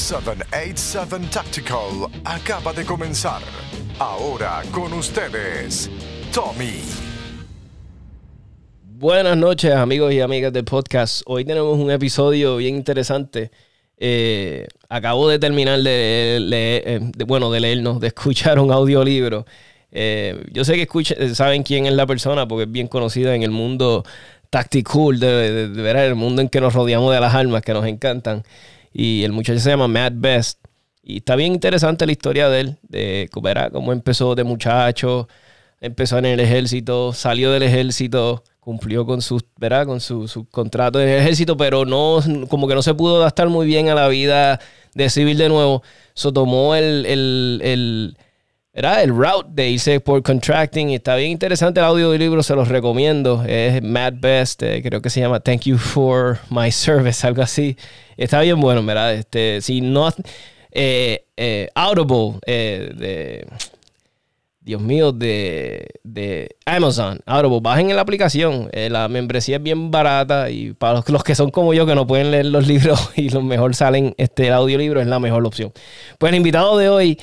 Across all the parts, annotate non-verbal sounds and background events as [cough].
787 Tactical acaba de comenzar. Ahora con ustedes, Tommy. Buenas noches amigos y amigas del podcast. Hoy tenemos un episodio bien interesante. Eh, acabo de terminar de leer, eh, bueno, de leernos, de escuchar un audiolibro. Eh, yo sé que escucha, saben quién es la persona porque es bien conocida en el mundo tactical, de, de, ver el mundo en que nos rodeamos de las armas que nos encantan. Y el muchacho se llama Matt Best. Y está bien interesante la historia de él, de cómo empezó de muchacho, empezó en el ejército, salió del ejército, cumplió con su, ¿verdad? Con su, su, contrato en el ejército, pero no, como que no se pudo adaptar muy bien a la vida de civil de nuevo. So tomó el, el, el era el route de irse por contracting. Y está bien interesante el audio del libro, se los recomiendo. Es Matt Best, eh, creo que se llama Thank You for My Service, algo así. Está bien bueno, ¿verdad? Este, si no. Eh, eh, Audible, eh, de. Dios mío, de, de Amazon, Audible, bajen en la aplicación. La membresía es bien barata y para los, que son como yo que no pueden leer los [laughs] libros y lo mejor salen este el audiolibro es la mejor opción. Pues el invitado de hoy,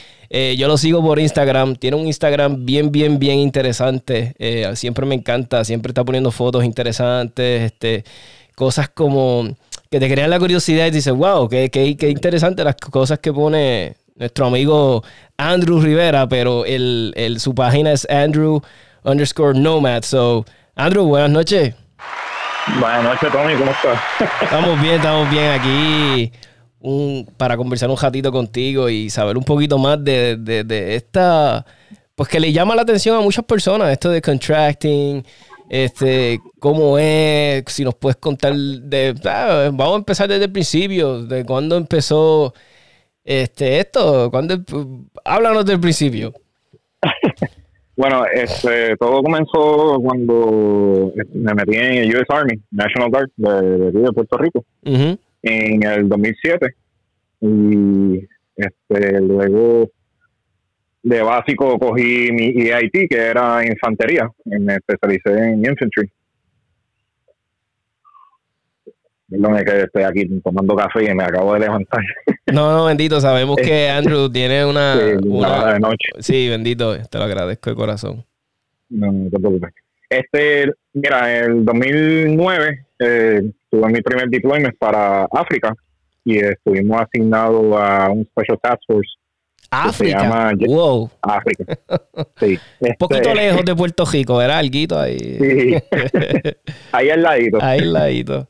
yo lo sigo por Instagram. Tiene un Instagram bien, bien, bien interesante. Siempre me encanta, siempre está poniendo fotos interesantes, este, cosas como que te crean la curiosidad y dices, wow, qué, qué, qué interesante las cosas que pone nuestro amigo Andrew Rivera, pero el, el, su página es Andrew underscore Nomad. So, Andrew, buenas noches. Buenas noches, Tommy, ¿cómo estás? [laughs] Estamos bien, estamos bien aquí un, para conversar un ratito contigo y saber un poquito más de, de, de esta, pues que le llama la atención a muchas personas, esto de contracting, este, cómo es, si nos puedes contar de, ah, vamos a empezar desde el principio, de cuándo empezó este, esto, cuando háblanos del principio. [laughs] bueno, este, todo comenzó cuando me metí en el US Army, National Guard de, de, de Puerto Rico, uh -huh. en el 2007. Y este, luego de básico cogí mi EIT, que era infantería, y me especialicé en infantry. Perdón, es que estoy aquí tomando café y me acabo de levantar. [laughs] No, no, bendito, sabemos que [laughs] Andrew tiene una... Sí, una de noche. Sí, bendito, te lo agradezco de corazón. No, no te preocupes. Este, mira, en el 2009 eh, tuve mi primer deployment para África y estuvimos asignados a un Special Task Force. África, llama, wow. África, [laughs] sí. Un poquito este, lejos de [laughs] Puerto Rico, ¿verdad? Alguito ahí. Sí. [laughs] ahí al ladito. Ahí al ladito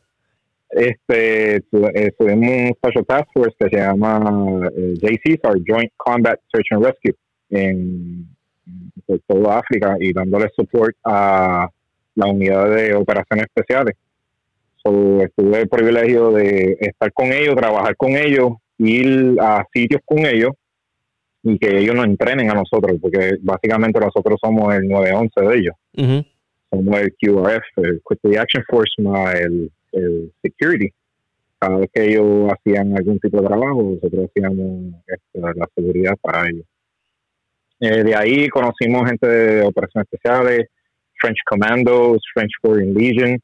este tuvimos un special task force que se llama eh, JCSAR, Joint Combat Search and Rescue, en, en toda África y dándole support a la unidad de operaciones especiales. So, estuve el privilegio de estar con ellos, trabajar con ellos, ir a sitios con ellos y que ellos nos entrenen a nosotros, porque básicamente nosotros somos el 911 de ellos. Uh -huh. Somos el QRF, el Quick Reaction Force, el el security. Cada vez que ellos hacían algún tipo de trabajo, nosotros hacíamos este, la seguridad para ellos. Eh, de ahí conocimos gente de operaciones especiales, French Commandos, French Foreign Legion.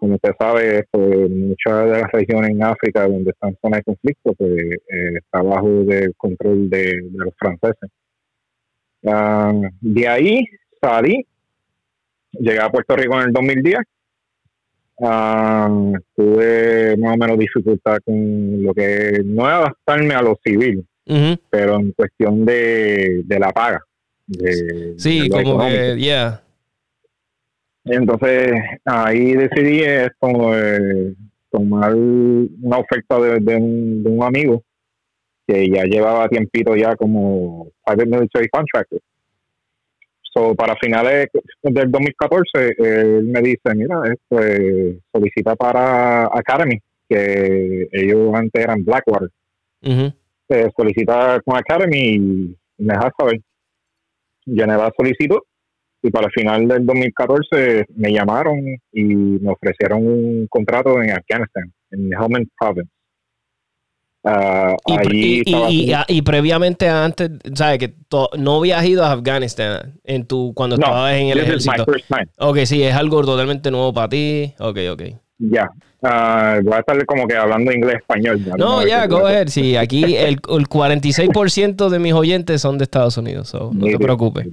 Como usted sabe, pues, muchas de las regiones en África donde están zonas de conflicto, pues eh, está bajo del control de, de los franceses. Uh, de ahí salí, llegué a Puerto Rico en el 2010 Um, tuve más o menos dificultad con lo que no es adaptarme a lo civil, uh -huh. pero en cuestión de, de la paga. De, sí, de como que, yeah. Entonces ahí decidí esto, eh, tomar una oferta de, de, un, de, un, amigo que ya llevaba tiempito ya como private military contractor. So, para finales del 2014, él me dice, mira, esto, eh, solicita para Academy, que ellos antes eran Blackwater. Uh -huh. eh, solicita con Academy y me deja saber. Llené la solicitud y para el final del 2014 me llamaron y me ofrecieron un contrato en Afganistán, en Helmand Province. Uh, y, y, y, y, previamente antes, ¿sabes? Que no habías ido a Afganistán en tu, cuando no, estabas en el ejército. Is my first time. Ok, sí, es algo totalmente nuevo para ti. Ok, ok. Ya. Ah, voy a estar como que hablando inglés-español. No, ya, go ahead. Sí, aquí el, el 46% de mis oyentes son de Estados Unidos, so, no te preocupes.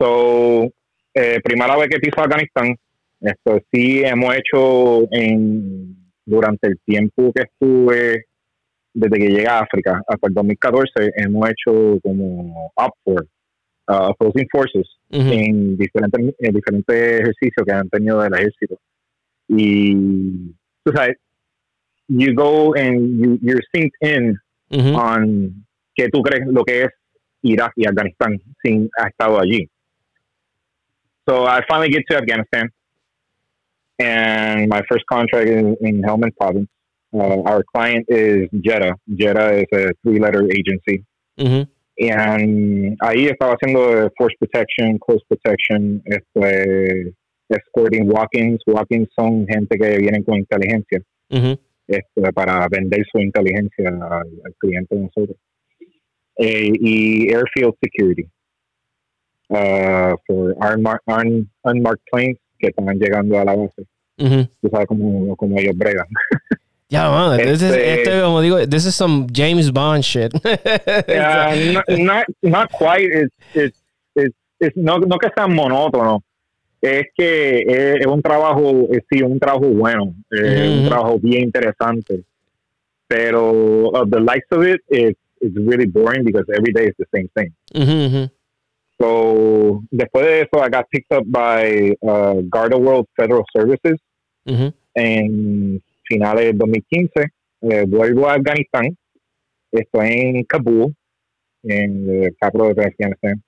So, eh, primera vez que piso Afganistán, esto sí hemos hecho en, durante el tiempo que estuve desde que llegué a África hasta el 2014 hemos hecho como up for uh, opposing forces en diferentes en diferentes ejercicios que han tenido del ejército. Y tú sabes you go and you, you're synced in on que tú crees lo que es Irak y Afganistán sin ha estado allí so I finally get to Afghanistan and my first contract is in Helmand province Uh, our client is Jetta. Jetta is a three-letter agency. Mm-hmm. And ahí estaba haciendo force protection, close protection, este, escorting walk-ins. Walk-ins son gente que vienen con inteligencia mm-hmm. este, para vender su inteligencia al, al cliente de nosotros. Eh, y airfield security uh, for unmarked, un, unmarked planes que están llegando a la base. Mm-hmm. Tú sabes cómo, cómo ellos bregan. Yeah, man. This is, este, como digo, this is some James Bond shit. [laughs] yeah, not, not, not quite. It's, it's, it's, it's no, no que sea monótono. Es que es, es un trabajo, es, sí, un trabajo bueno, es Mm-hmm. un trabajo bien interesante. Pero of the likes of it, it's, it's really boring because every day is the same thing. Mm-hmm. So después de eso, I got picked up by uh, Garda World Federal Services Mm-hmm. en finales del 2015. Eh, vuelvo a Afganistán. Estoy en Kabul, en el capital de Afganistán.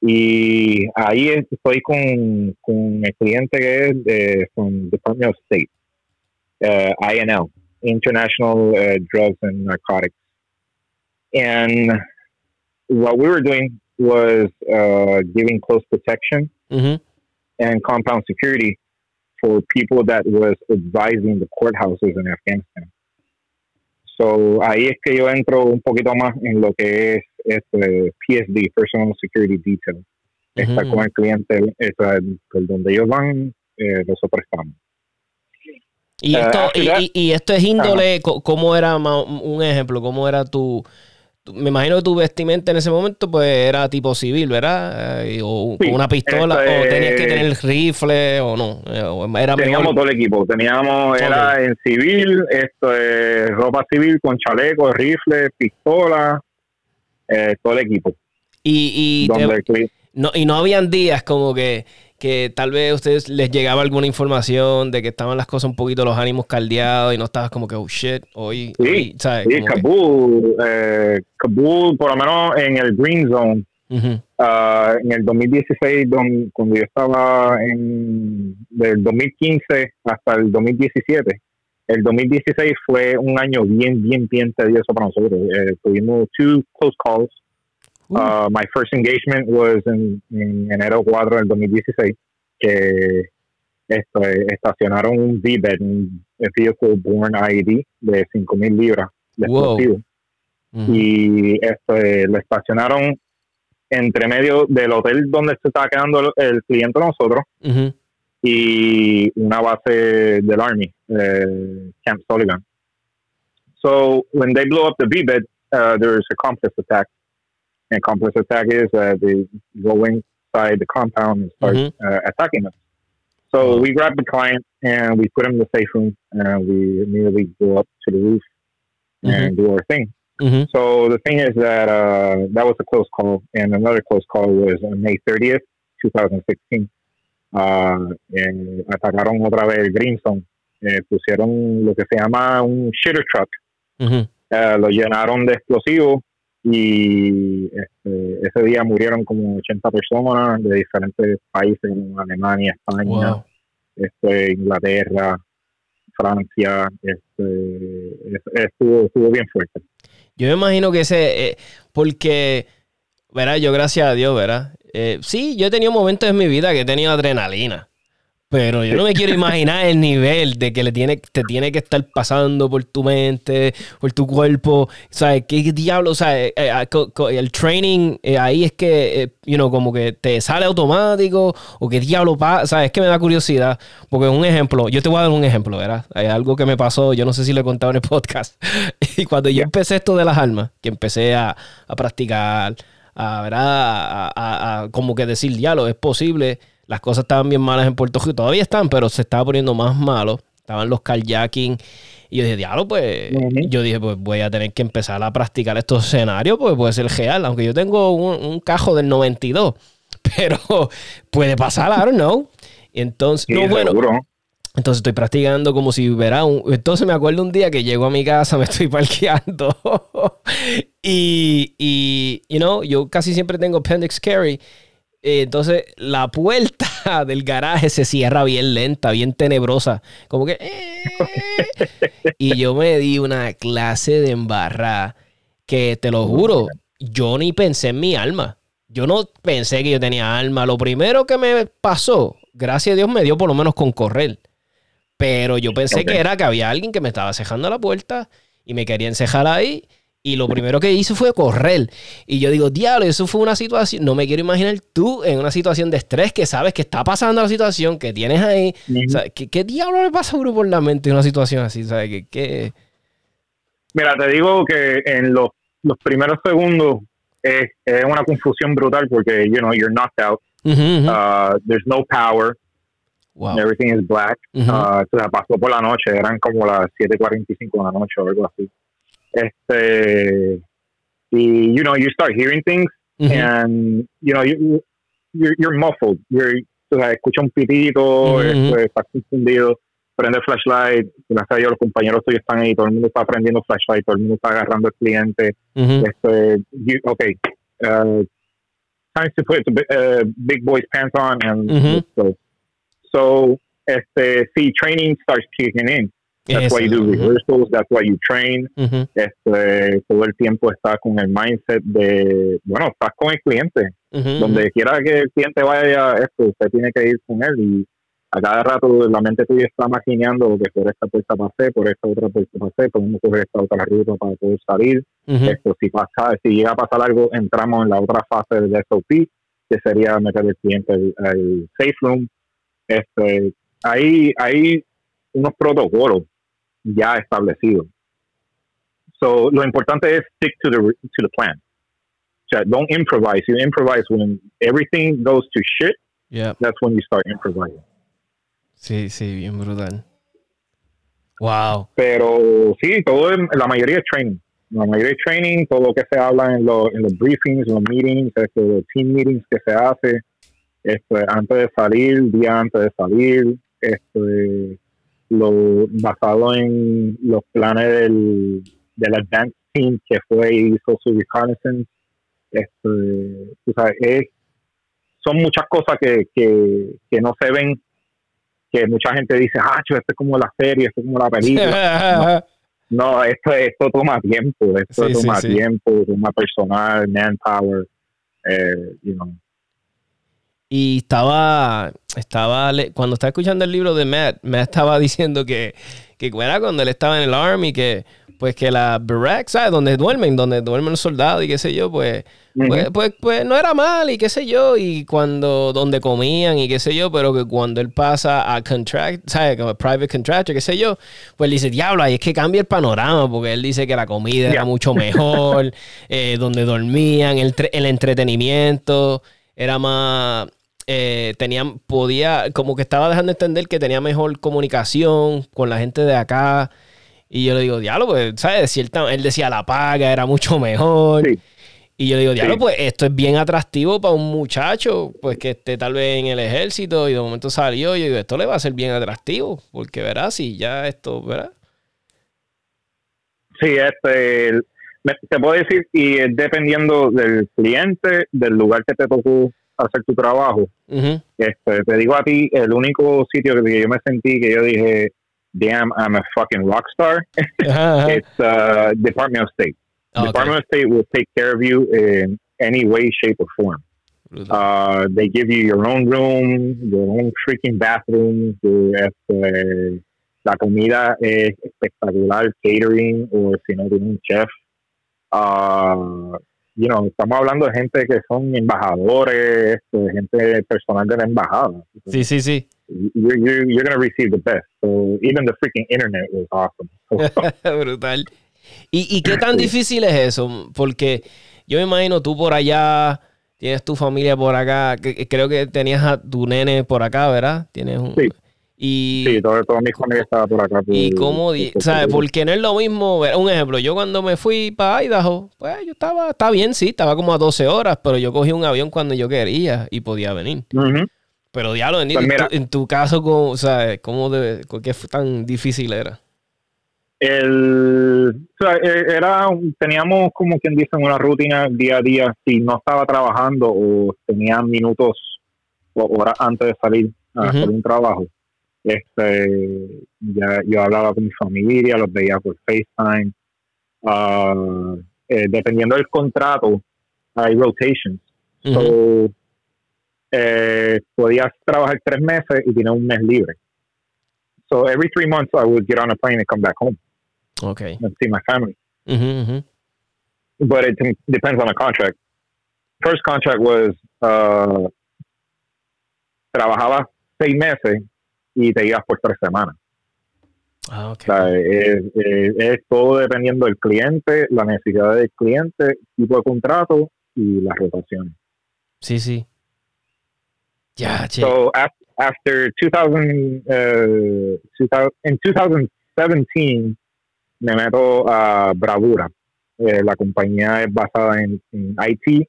Y ahí estoy con, con el cliente que es de from Department of State, uh, INL, International uh, Drugs and Narcotics. And what we were doing was uh, giving close protection Mm-hmm. and compound security for people that was advising the courthouses in Afghanistan. So ahí es que yo entro un poquito más en lo que es este PSD, Personal Security Detail. Está Ujú. con el cliente, está por donde ellos van, eh, nosotros estamos. Y Uh, esto, after y, that- y- esto es índole, co- ¿cómo era un ejemplo? ¿Cómo era tu- me imagino que tu vestimenta en ese momento pues era tipo civil, ¿verdad? Eh, o Sí, una pistola, o tenías que tener rifle, o no. Eh, o era Teníamos mejor. todo el equipo, teníamos, era en civil, esto es ropa civil con chaleco, rifle, pistola, eh, todo el equipo. Y, y, no, y no habían días como que, que tal vez a ustedes les llegaba alguna información de que estaban las cosas un poquito los ánimos caldeados y no estabas como que, oh shit, hoy, Sí, hoy", ¿sabes? Sí, que- Kabul, eh, Kabul, por lo menos en el Green Zone, Ujú, ah, en el 2016, don- cuando yo estaba en del 2015 hasta el 2017, el 2016 fue un año bien, bien, bien tedioso para nosotros. Eh, tuvimos two close calls. Uh. My first engagement was en, en enero 4 del 2016, que esto, eh, estacionaron un V-Bed, un Vehicle Born IED de 5.000 libras de explosivo ujú. y este, lo estacionaron entre medio del hotel donde se estaba quedando el, el cliente de nosotros Ujú. y una base del Army, eh, Camp Sullivan. So when they blow up the V-bed, uh, there's a complex attack. And complex attack is uh, they go inside the compound and start Mhm. uh, attacking us. So we grab the client and we put him in the safe room and we immediately go up to the roof and do our thing. Ujú. So the thing is that uh, that was a close call, and another close call was on May 30th, 2016. Uh, eh, atacaron otra vez el Greenstone. Eh, pusieron lo que se llama un shitter truck. Ujú. Eh, lo llenaron de explosivos y este, ese día murieron como 80 personas de diferentes países, como Alemania, España, Wow. este, Inglaterra, Francia. Este, es- estuvo, estuvo bien fuerte. Yo me imagino que ese, eh, porque, verá, yo gracias a Dios, verá. Eh, sí, yo he tenido momentos en mi vida que he tenido adrenalina, Pero yo no me quiero imaginar el nivel de que le tiene, te tiene que estar pasando por tu mente, por tu cuerpo. ¿Sabes? ¿Qué diablo? O sea, eh, eh, ah, el training eh, ahí es que, you know, como que te sale automático o qué diablo pasa. ¿Sabes? Es que me da curiosidad. Porque un ejemplo, yo te voy a dar un ejemplo, ¿verdad? Hay algo que me pasó, yo no sé si lo he contado en el podcast. [laughs] y cuando yo empecé esto de las almas, que empecé a, a practicar, a, ¿verdad? A, como que decir, diablo, es posible las cosas estaban bien malas en Puerto Rico. Todavía están, pero se estaba poniendo más malo. Estaban los kayaking. Y yo dije, diablo, pues. Yo dije, pues voy a tener que empezar a practicar estos escenarios, pues puede ser real. Aunque yo tengo un, cajo del 92. [laughs] Pero puede pasar, I don't know. Y entonces, no, bueno. Entonces estoy practicando como si hubiera un... Entonces me acuerdo un día que llego a mi casa, [laughs] me estoy parqueando. [laughs] y, y, you know, yo casi siempre tengo appendix carry. Eh, entonces la puerta [laughs] del garaje se cierra bien lenta, bien tenebrosa. Como que... Eh. y yo me di una clase de embarrada que te lo juro, yo ni pensé en mi alma. Yo no pensé que yo tenía alma. Lo primero que me pasó, gracias a Dios, me dio por lo menos con correr. Pero yo pensé que era que había alguien que me estaba cejando la puerta y me quería encejar ahí. Y lo primero que hice fue correr. Y yo digo, diablo, eso fue una situación. No me quiero imaginar tú en una situación de estrés que sabes que está pasando la situación, que tienes ahí. ¿qué, diablo le pasa a uno por la mente en una situación así? ¿Sabes? ¿Qué, Mira, te digo que en los, los primeros segundos es, es, una confusión brutal porque, you know, you're knocked out. Uh, there's no power. Wow. Everything is black. Uh, o sea, pasó por la noche, eran como las 7:45 de la noche o algo así. Este, y, you know, you start hearing things and, you know, you, you're, you're muffled. You're, o sea, escucha un pitito, este, estás confundido, prende flashlight, gracias a Dios los compañeros tuyos están ahí, todo el mundo está prendiendo flashlight, todo el mundo está agarrando al cliente. este, you, okay, uh, time to put the uh, big boy's pants on and so, so este, see, training starts kicking in. That's why you do rehearsals, that's why you train. este, todo el tiempo estás con el mindset de, bueno, estás con el cliente. Donde quiera que el cliente vaya, esto, usted tiene que ir con él y a cada rato la mente tuya está maquineando que por esta puerta pasé, por esta otra puerta pasé, podemos coger esta otra ruta para poder salir. Esto, si pasa, si llega a pasar algo, entramos en la otra fase del SOP, que sería meter el cliente al, safe room. Este, hay, hay unos protocolos ya establecido. So, lo importante es stick to the, to the plan. O sea, don't improvise. You improvise when everything goes to shit. Yeah. That's when you start improvising. Sí, sí, bien brutal. Wow. Pero sí, todo, la mayoría es training. La mayoría es training, todo lo que se habla en, los, en los briefings, en los meetings, este, los team meetings que se hace, este, antes de salir, día antes de salir, este, lo basado en los planes del, del Advanced Team que fue y hizo su reconnaissance. Este, es, son muchas cosas que, que, que, no se ven, que mucha gente dice, ah, esto es como la serie, esto es como la película. [laughs] no, esto, esto toma tiempo, esto toma tiempo, toma personal, manpower, eh, you know. Y estaba, estaba, cuando estaba escuchando el libro de Matt, Matt estaba [laughs] diciendo que, que era cuando él estaba en el Army, que pues que la barracks, ¿sabes? Donde duermen, donde duermen los soldados y qué sé yo, pues, pues, pues, pues, no era mal y qué sé yo, y cuando, donde comían y qué sé yo, pero que cuando él pasa a contract, ¿sabes? Como private contractor, qué sé yo, pues él dice, diablo, ahí es que cambia el panorama, porque él dice que la comida era mucho mejor, [laughs] eh, donde dormían, el, el entretenimiento era más eh, tenían, podía, como que estaba dejando entender que tenía mejor comunicación con la gente de acá. Y yo le digo, diablo, pues, ¿sabes? Cierta, él decía la paga era mucho mejor. Y yo le digo, diablo, pues esto es bien atractivo para un muchacho, pues que esté tal vez en el ejército y de momento salió. Y yo digo, esto le va a ser bien atractivo, porque verás, si ya esto, ¿verdad? Sí, este, te puedo decir, y dependiendo del cliente, del lugar que te tocó hacer tu trabajo. este, te digo a ti, el único sitio que yo me sentí que yo dije, damn, I'm a fucking rock star, [laughs] it's uh, Department of State. Department of State will take care of you in any way, shape, or form. Uh, they give you your own room, your own freaking bathroom. Este, la comida es espectacular, catering, o si no, tiene un chef. Uh, you know, estamos hablando de gente que son embajadores, este, gente personal de la embajada. Sí, sí, sí. You're, going to receive the best. So even the freaking internet was awesome. [laughs] Brutal. ¿Y, ¿Y qué tan difícil es eso? Porque yo me imagino tú por allá, tienes tu familia por acá, creo que tenías a tu nene por acá, ¿verdad? Tienes un... Sí. Y, sí, toda, toda mi estaba por acá. y cómo, ¿sabes? Porque no es lo mismo. Un ejemplo, yo cuando me fui para Idaho, pues yo estaba, está bien, sí, estaba como a 12 horas, pero yo cogí un avión cuando yo quería y podía venir. Pero diablo, en, pues en, tu, caso, ¿cómo, ¿sabes? ¿Cómo de, ¿qué tan difícil era? El, e, era, teníamos como quien dice una rutina día a día. Si no estaba trabajando o tenía minutos o horas antes de salir a hacer un trabajo, este, ya yo hablaba con mi familia, los veía por FaceTime. Uh, eh, dependiendo del contrato, hay rotations. So, eh, podías trabajar tres meses y tener un mes libre. So every three months I would get on a plane and come back home. Okay. And see my family. Mm-hmm, But it depends on the contract. First contract was uh, trabajaba seis meses y te ibas por tres semanas. Ah, okay. es, es, es, todo dependiendo del cliente, la necesidad del cliente, tipo de contrato y las rotaciones. Sí, sí. Ya, So after, after 2000, uh, 2000, in 2017 me meto a Bravura. Eh, la compañía es basada en, en IT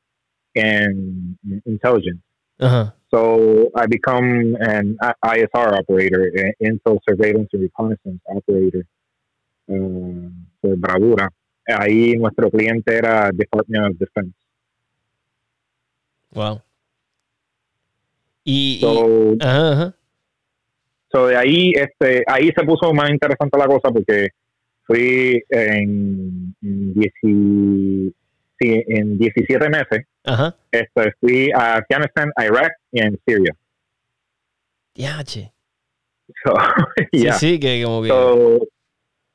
and intelligence. Uh-huh. So I become an ISR operator, Intel Surveillance and Reconnaissance Operator uh, por Bravura. Ahí nuestro cliente era Department of Defense. Wow. Y, so, y ajá, ajá. so de ahí, este, ahí se puso más interesante la cosa porque fui en, en, en 17 meses. Ajá. Este, fui a Afghanistan, Iraq y en Siria. [laughs] Ya, che. So, yeah. Sí, sí, que como que... So,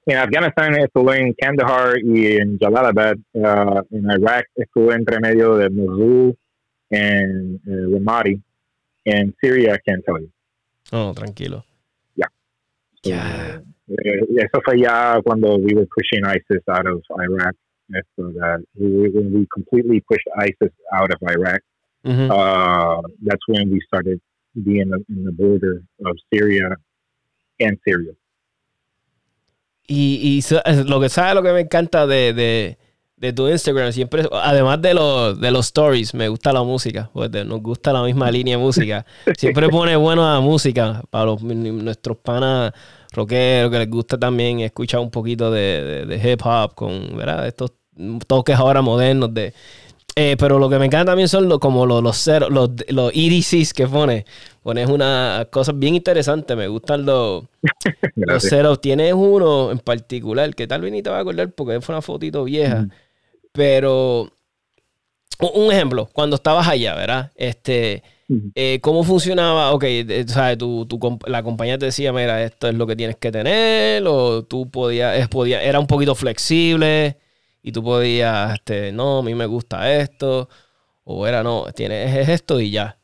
en Afghanistan estuve en Kandahar y en Jalalabad. Uh, en Iraq estuve entre medio de Mosul and uh, Ramadi. En Siria, I can't tell you. Oh, tranquilo. Yeah. So, Yeah. eh, eso fue ya cuando we were pushing ISIS out of Iraq. So that we, when we completely pushed ISIS out of Iraq, Ujú. uh, that's when we started being in the border of Syria and Syria. Y, y lo que sabe lo que me encanta de, de, de tu Instagram, siempre, además de, los de los stories, me gusta la música, pues nos gusta la misma línea de música. [laughs] Siempre pone buena música para los, nuestros panas rockeros que les gusta también escuchar un poquito de, de- de hip hop con ¿verdad? estos toques ahora modernos de... eh, pero lo que me encanta también son los, como los, los, cero- los, los EDCs que pone. Pones unas cosas bien interesantes. Me gustan los, [laughs] los ceros. Tienes uno en particular que tal vez ni te vas a acordar porque fue una fotito vieja. Pero un ejemplo, cuando estabas allá, ¿verdad? Este, Ujú. eh, ¿Cómo funcionaba? Ok, eh, ¿sabes? Tu, tu la compañía te decía, mira, esto es lo que tienes que tener, o tú podías, es, podía, era un poquito flexible y tú podías, este, no, a mí me gusta esto, o era, no, tienes es esto y ya.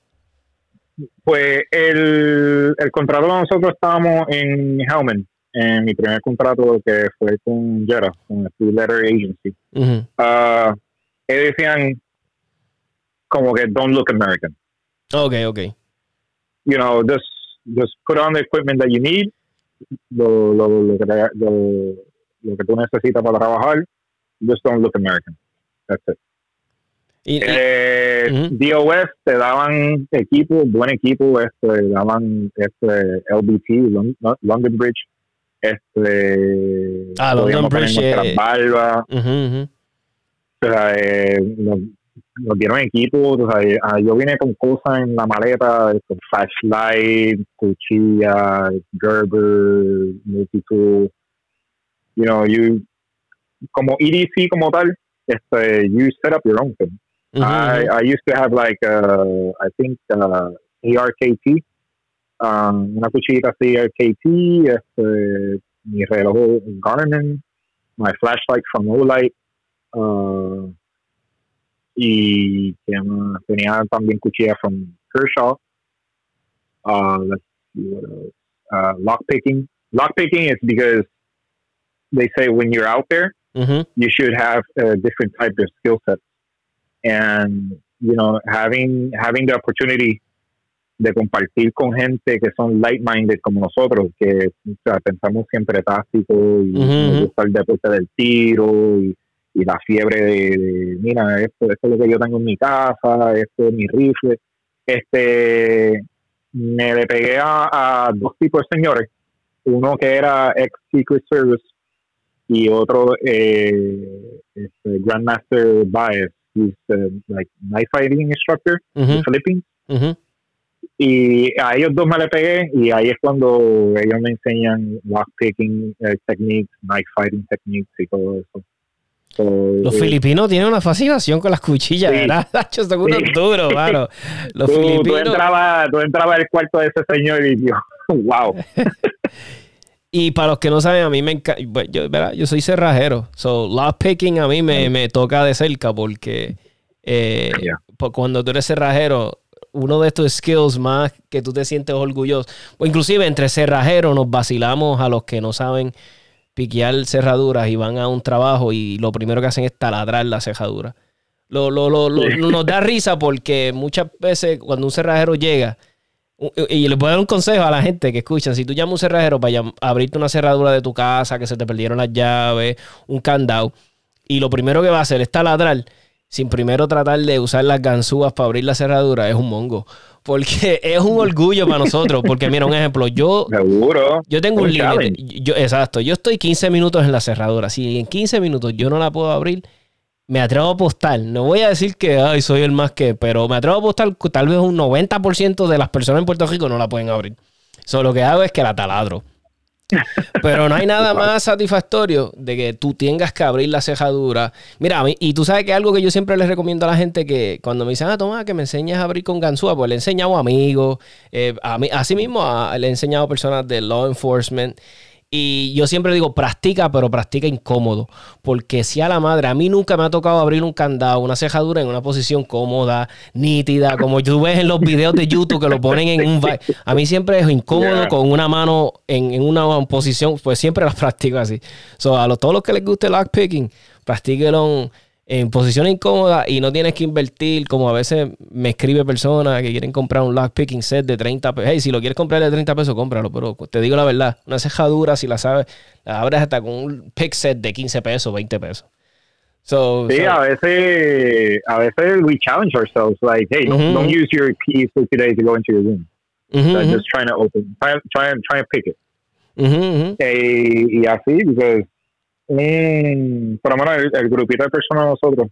Pues el, el contrato nosotros estábamos en Hellman, en mi primer contrato que fue con Jera, con el Three Letter Agency. Ujú. Ah, ellos decían como que don't look American. Ok, ok. You know, just just put on the equipment that you need, lo, lo, lo, que, lo, lo que tú necesitas para trabajar, just don't look American. That's it. Y, y- Eh, Ujú. DOS te daban equipo, buen equipo, este, daban este LBT, Lon- Lon- London Bridge, este, Ah, London Bridge, eh, barbas, ujú, ujú. o sea, eh, nos, nos dieron equipo, o sea, eh, ah, yo vine con cosas en la maleta, con flashlight, cuchilla, Gerber, multitool, you know, you, como EDC como tal, este, you set up your own thing. I, I used to have like, uh, I think, uh, ARKT, um, una cuchillita ARKT, este, mi reloj Garmin, my flashlight from Olight, uh, y ¿qué más? tenía también cuchilla from Kershaw. Uh, let's see what else. Uh, lock picking. Lock picking is because they say when you're out there, Ujú. you should have a different type of skill sets. And, you know, having, having the opportunity de compartir con gente que son like-minded como nosotros, que o sea, pensamos siempre táctico y Ujú, nos ujú. gusta el deporte del tiro y, y la fiebre de, de, mira, esto, esto es lo que yo tengo en mi casa, esto es mi rifle. Este, me le pegué a, a dos tipos de señores, uno que era ex Secret Service y otro eh, este, Grandmaster Baez, he's uh, like knife fighting instructor in Ujú. the Philippines. Y a ellos dos me le pegué y ahí es cuando ellos me enseñan lockpicking eh, techniques, knife fighting techniques y todo eso. So, Los eh, filipinos tienen una fascinación con las cuchillas, Sí. ¿verdad? [laughs] Son unos Sí. duros, mano. Los tú, tú filipinos. entrabas tú entrabas al cuarto de ese señor y yo, [laughs] wow. [laughs] Y para los que no saben, a mí me encanta. Yo, ¿verdad? yo soy cerrajero. So, lockpicking a mí me, me toca de cerca porque eh, Yeah. po- cuando tú eres cerrajero, uno de estos skills más que tú te sientes orgulloso. O inclusive entre cerrajeros nos vacilamos a los que no saben piquear cerraduras y van a un trabajo y lo primero que hacen es taladrar la cerradura. Lo, lo, lo, lo- nos da risa porque muchas veces cuando un cerrajero llega, y le puedo dar un consejo a la gente que escuchan, si tú llamas a un cerrajero para abrirte una cerradura de tu casa, que se te perdieron las llaves, un candado, y lo primero que va a hacer es taladrar, sin primero tratar de usar las ganzúas para abrir la cerradura, es un mongo. Porque [laughs] es un orgullo para nosotros. Porque mira, un ejemplo, yo [laughs] Seguro. yo tengo un límite. Yo, exacto. Yo estoy 15 minutos en la cerradura. Si en 15 minutos yo no la puedo abrir, me atrevo a apostar. No voy a decir que ay, soy el más que, pero me atrevo a apostar que tal vez un 90% de las personas en Puerto Rico no la pueden abrir. Solo lo que hago es que la taladro. [laughs] Pero no hay nada más satisfactorio de que tú tengas que abrir la cejadura. Mira, y tú sabes que algo que yo siempre les recomiendo a la gente que cuando me dicen, ah, toma, que me enseñes a abrir con ganzúa, pues le he enseñado a amigos, eh, a mí, así mismo a- le he enseñado a personas de law enforcement. Y yo siempre digo, practica, pero practica incómodo. Porque si a la madre, a mí nunca me ha tocado abrir un candado, una cejadura en una posición cómoda, nítida, como tú ves en los videos de YouTube que lo ponen en un... A mí siempre es incómodo Yeah. con una mano en, en una posición, pues siempre las [laughs] practico así. So, a los, todos los que les guste el lockpicking, practíquelo en, posición incómoda y no tienes que invertir, como a veces me escribe personas que quieren comprar un lockpicking set de 30 pesos. Hey, si lo quieres comprar de 30 pesos, cómpralo, pero te digo la verdad, una cejadura, si la sabes, la abres hasta con un pick set de 15 pesos, 20 pesos. So, Sí, so- a veces, a veces we challenge ourselves, like, hey, don't, don't use your keys for today to go into your room. So just trying to open, try, try, try and pick it. Eh, y así, porque mm, por lo menos el, el grupito de personas nosotros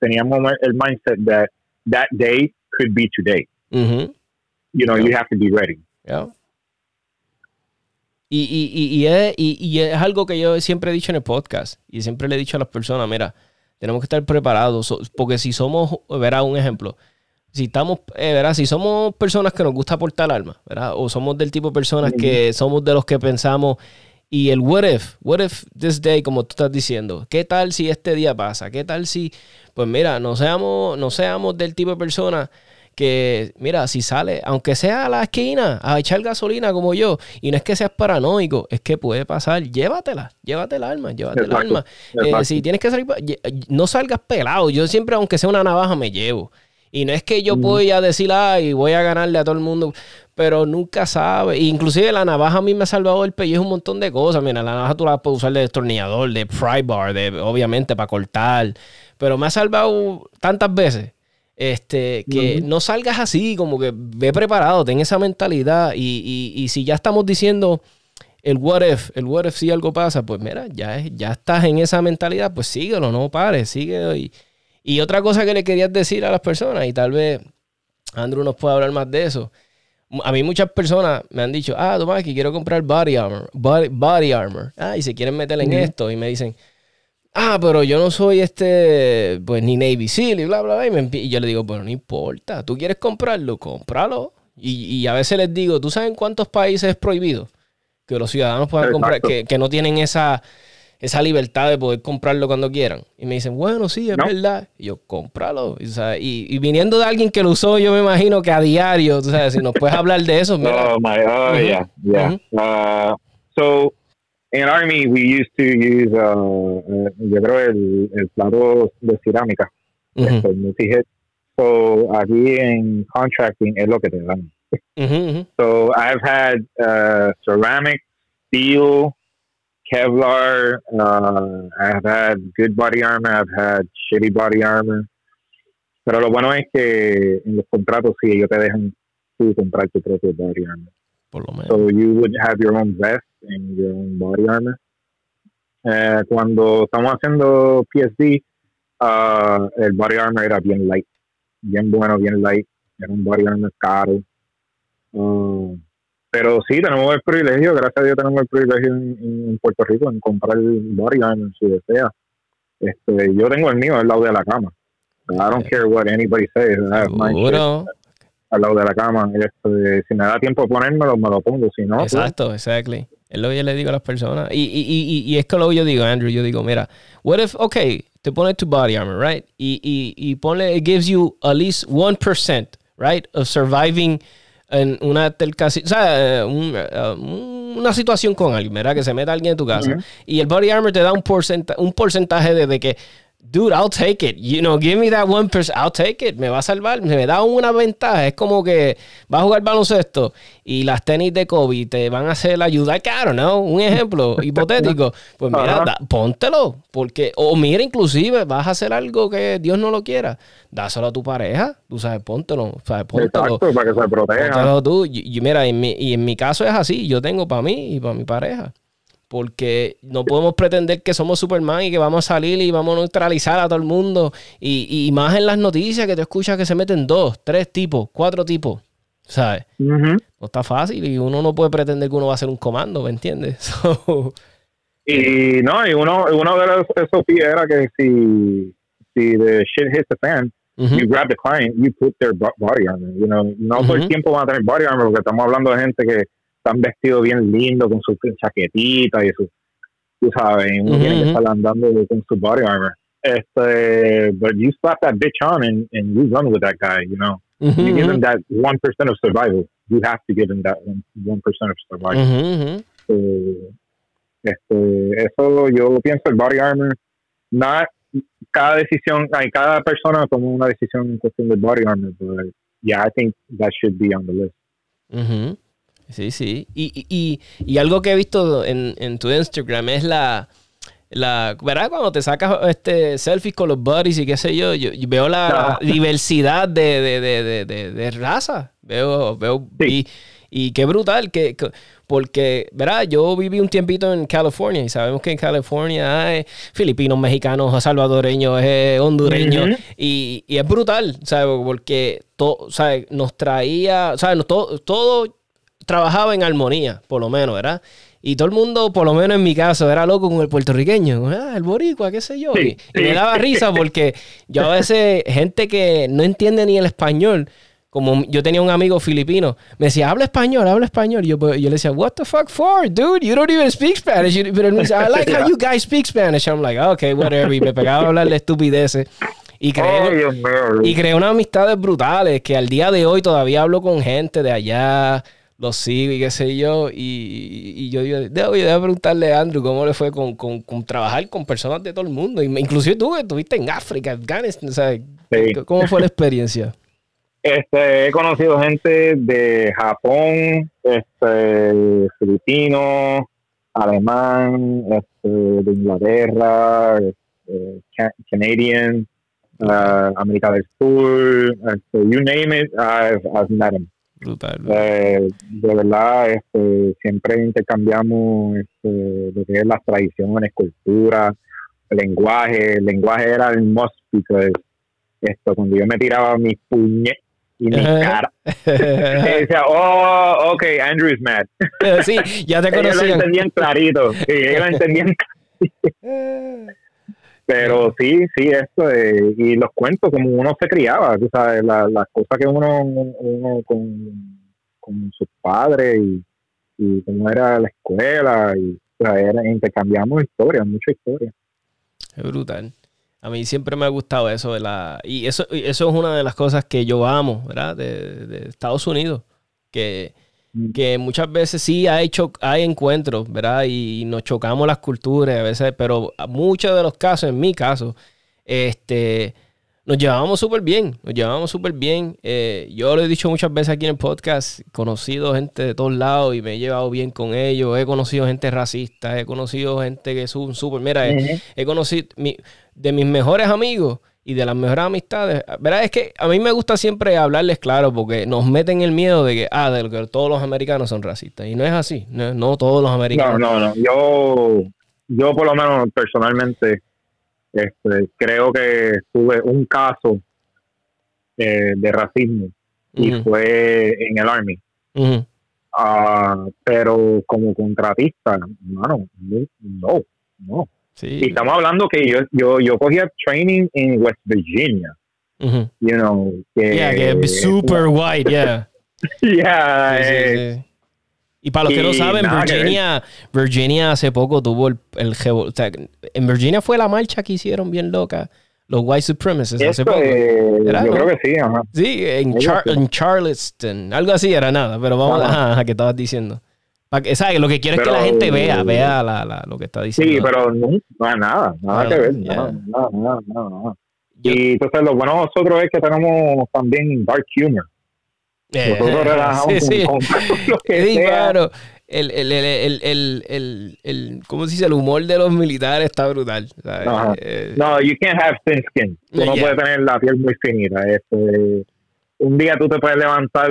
teníamos el mindset that that day could be today. You know, you have to be ready. Y, y, y, es, y- es algo que yo siempre he dicho en el podcast y siempre le he dicho a las personas, mira, tenemos que estar preparados, porque si somos, verá un ejemplo, si estamos, eh, verá, si somos personas que nos gusta portar armas, ¿verdad? O somos del tipo de personas que somos de los que pensamos y el what if, what if this day, como tú estás diciendo, ¿qué tal si este día pasa? ¿Qué tal si, pues mira, no seamos, no seamos del tipo de personas que, mira, si sale, aunque sea a la esquina, a echar gasolina como yo, y no es que seas paranoico, es que puede pasar, llévatela, llévate el arma, llévate el arma. Eh, si tienes que salir, no salgas pelado. Yo siempre, aunque sea una navaja, me llevo. Y no es que yo voy a decir, ay, voy a ganarle a todo el mundo, pero nunca sabe. Inclusive la navaja a mí me ha salvado el pellejo un montón de cosas. Mira, la navaja tú la puedes usar de destornillador, de pry bar, de, obviamente para cortar. Pero me ha salvado tantas veces. Este, que no salgas así, como que ve preparado, ten esa mentalidad. Y, y- y si ya estamos diciendo el what if, el what if si algo pasa, pues mira, ya, ya estás en esa mentalidad, pues síguelo, no pares, síguelo. Y, y otra cosa que le querías decir a las personas, y tal vez Andrew nos puede hablar más de eso. A mí muchas personas me han dicho, ah, Tomás, que quiero comprar body armor, body, body armor. Ah, y se quieren meter en esto y me dicen, ah, pero yo no soy este, pues ni Navy SEAL y bla, bla, bla. Y, me y yo le digo, bueno, no importa, tú quieres comprarlo, cómpralo. Y, y a veces les digo, ¿tú sabes en cuántos países es prohibido que los ciudadanos puedan comprar, que, que no tienen esa, esa libertad de poder comprarlo cuando quieran? Y me dicen, bueno, sí, es No. verdad. Y yo, cómpralo. Y, o sea, y- y viniendo de alguien que lo usó, yo me imagino que a diario, tú sabes, si nos puedes hablar de eso, [laughs] mira. Oh my, oh Mhm. yeah, yeah. Uh, so in Army we used to use, uh, uh, yo creo el, el plato de cerámica, Ujú, el multi-hit. So aquí en contracting es lo que te dan. So I've had uh, ceramic, steel, Kevlar. Uh, I've had good body armor. I've had shitty body armor. Pero lo bueno es que en los contratos sí ellos te dejan tú comprar tu propio body armor. Por lo menos. So you would have your own vest and your own body armor. Eh, cuando estamos haciendo PSD, uh, el body armor era bien light, bien bueno, bien light. Era un body armor caro. Uh, pero sí, tenemos el privilegio, gracias a Dios tenemos el privilegio en, en Puerto Rico en comprar el body armor si desea. Este, yo tengo el mío al lado de la cama. I don't care what anybody says. Al lado de la cama. Este, si me da tiempo de ponérmelo, me lo pongo. Si no, pues, Exacto, exactly. Es lo que yo le digo a las personas. Y, y, y, y es que lo que yo digo, Andrew, yo digo, mira, what if, okay, te pones tu body armor, right? Y, y, y ponle, it gives you at least 1%, right, of surviving en una o sea, eh, un, eh, una situación con alguien, ¿verdad? Que se meta alguien en tu casa. Y el body armor te da un, porcenta- un porcentaje de, de que, dude, I'll take it. You know, give me that 1%, I'll take it. Me va a salvar, me da una ventaja. Es como que vas a jugar baloncesto y las tenis de Kobe te van a hacer ayudar caro, ¿no? Un ejemplo [laughs] hipotético. Pues mira, da- póntelo. Porque, o mira, inclusive vas a hacer algo que Dios no lo quiera. Dáselo a tu pareja. Tú sabes, póntelo. ¿sabes? Póntelo. Exacto, para que se proteja. Póntelo tú. Y, y mira, en mi, y en mi caso es así. Yo tengo para mí y para mi pareja. Porque no podemos pretender que somos Superman y que vamos a salir y vamos a neutralizar a todo el mundo. Y, y más en las noticias que te escuchas que se meten dos, tres tipos, cuatro tipos. ¿Sabes? Ujú. No está fácil y uno no puede pretender que uno va a hacer un comando, ¿me entiendes? [laughs] So, Y no, y uno, uno de los SOP era que si, si the shit hits the fan, you grab the client, you put their bo- body armor. You know, no todo Ujú. el tiempo van a tener body armor porque estamos hablando de gente que están vestidos bien lindo con su chaquetita y su, tú sabes, uno Ujú, tiene que estar andando con su body armor. Este, but you slap that bitch on and, and you run with that guy, you know. ujú, You give him that 1% of survival. You have to give him that 1% of survival. ujú. Eh, este, eso yo pienso el body armor not cada decisión hay cada persona toma una decisión en cuestión del body armor but yeah I think that should be on the list. Sí, sí. Y, y, y, algo que he visto en, en tu Instagram es la, la, ¿verdad? Cuando te sacas este selfies con los buddies y qué sé yo, yo, yo veo la [laughs] diversidad de, de, de, de, de, raza. Veo, veo, Sí. y, y qué brutal, que, que- porque, ¿verdad? Yo viví un tiempito en California y sabemos que en California hay filipinos, mexicanos, salvadoreños, eh, hondureños, y, y es brutal, ¿sabes? Porque todo, ¿sabes? Nos traía, ¿sabes? Todo, todo trabajaba en armonía, por lo menos, ¿verdad? Y todo el mundo, por lo menos en mi caso, era loco con el puertorriqueño, ah, el boricua, qué sé yo. Sí, y, me daba risa [laughs] porque yo a veces, gente que no entiende ni el español, como yo tenía un amigo filipino, me decía, habla español, habla español. Y yo, pues, yo le decía, what the fuck for, dude? You don't even speak Spanish. Pero él me decía, I like how [laughs] you guys speak Spanish. I'm like, okay, whatever. Y me pegaba a hablar de estupideces. Y creé, oh y creé unas amistades brutales que al día de hoy todavía hablo con gente de allá, los sigo y qué sé yo. Y, y yo digo, debo, debo preguntarle a Andrew cómo le fue con, con- con trabajar con personas de todo el mundo. Inclusive tú que estuviste en África, Afganistán, o sea, Sí. ¿cómo fue la experiencia? [laughs] este he conocido gente de Japón este filipino alemán este, de Inglaterra este, ca- Canadian uh, América del Sur este, you name it I've, I've met them Brutal. Eh, de verdad, este, siempre intercambiamos este, lo que es las tradiciones, cultura, lenguaje. El lenguaje era el because esto, cuando yo me tiraba mis puñet y mi cara, [laughs] [laughs] decía, oh, ok, Andrew is mad. [laughs] sí, ya te Ellos lo entendían clarito. Sí, ellos lo entendían Pero sí, sí, esto, eh, y los cuentos, como uno se criaba, tú sabes, la- las cosas que uno, uno con, con sus padres y, y cómo era la escuela, y o sea, era- intercambiamos historias, mucha historia. Es brutal. A mí siempre me ha gustado eso de la... Y eso, y eso es una de las cosas que yo amo, ¿verdad? De, de Estados Unidos. Que. Que muchas veces sí hay, hecho hay encuentros, ¿verdad? Y, nos chocamos las culturas a veces, pero muchos de los casos, en mi caso, este, nos llevábamos súper bien, nos llevábamos súper bien. Eh, yo lo he dicho muchas veces aquí en el podcast, he conocido gente de todos lados y me he llevado bien con ellos, he conocido gente racista, he conocido gente que es un súper, mira, he- he conocido mi- de mis mejores amigos y de las mejores amistades. ¿Verdad? Es que a mí me gusta siempre hablarles claro porque nos meten el miedo de que, ah, de que todos los americanos son racistas. Y no es así. No, no todos los No, americanos. no, no. Yo, yo por lo menos personalmente, este, creo que tuve un caso eh, de racismo y fue en el Army. Ah, pero como contratista, mano, no, no, no. Sí. Y estamos hablando que yo, yo, yo cogía training en West Virginia, you know, que, Yeah, que es super white, yeah. [laughs] Yeah, Sí, sí, eh, sí. Y para los que no saben. Virginia, Virginia hace poco tuvo el, el revo- o sea, en Virginia fue la marcha que hicieron bien loca los white supremacists hace poco. eh, ¿Era, yo creo que sí, ajá. Sí, en, Char- en Charleston, algo así era nada, pero vamos Ajá. a ajá, que estabas diciendo. ¿Sabes? Lo que quiero es que Pero- la gente vea, vea la, la- lo que está diciendo. Sí, pero no, no, nada, nada Ah, que ver, yeah. nada, nada, nada, nada. Yo- Y entonces lo bueno de nosotros es que tenemos también dark humor. Eh, Nosotros [laughs] relajamos sí, sí. con, con lo que Sí, sea. claro. El, el, el, el, ¿cómo se dice? El humor de los militares está brutal. ¿sabes? Ajá. Eh, No, you can't have thin skin. Tú no Yeah. puedes tener la piel muy finita. Este, un día tú te puedes levantar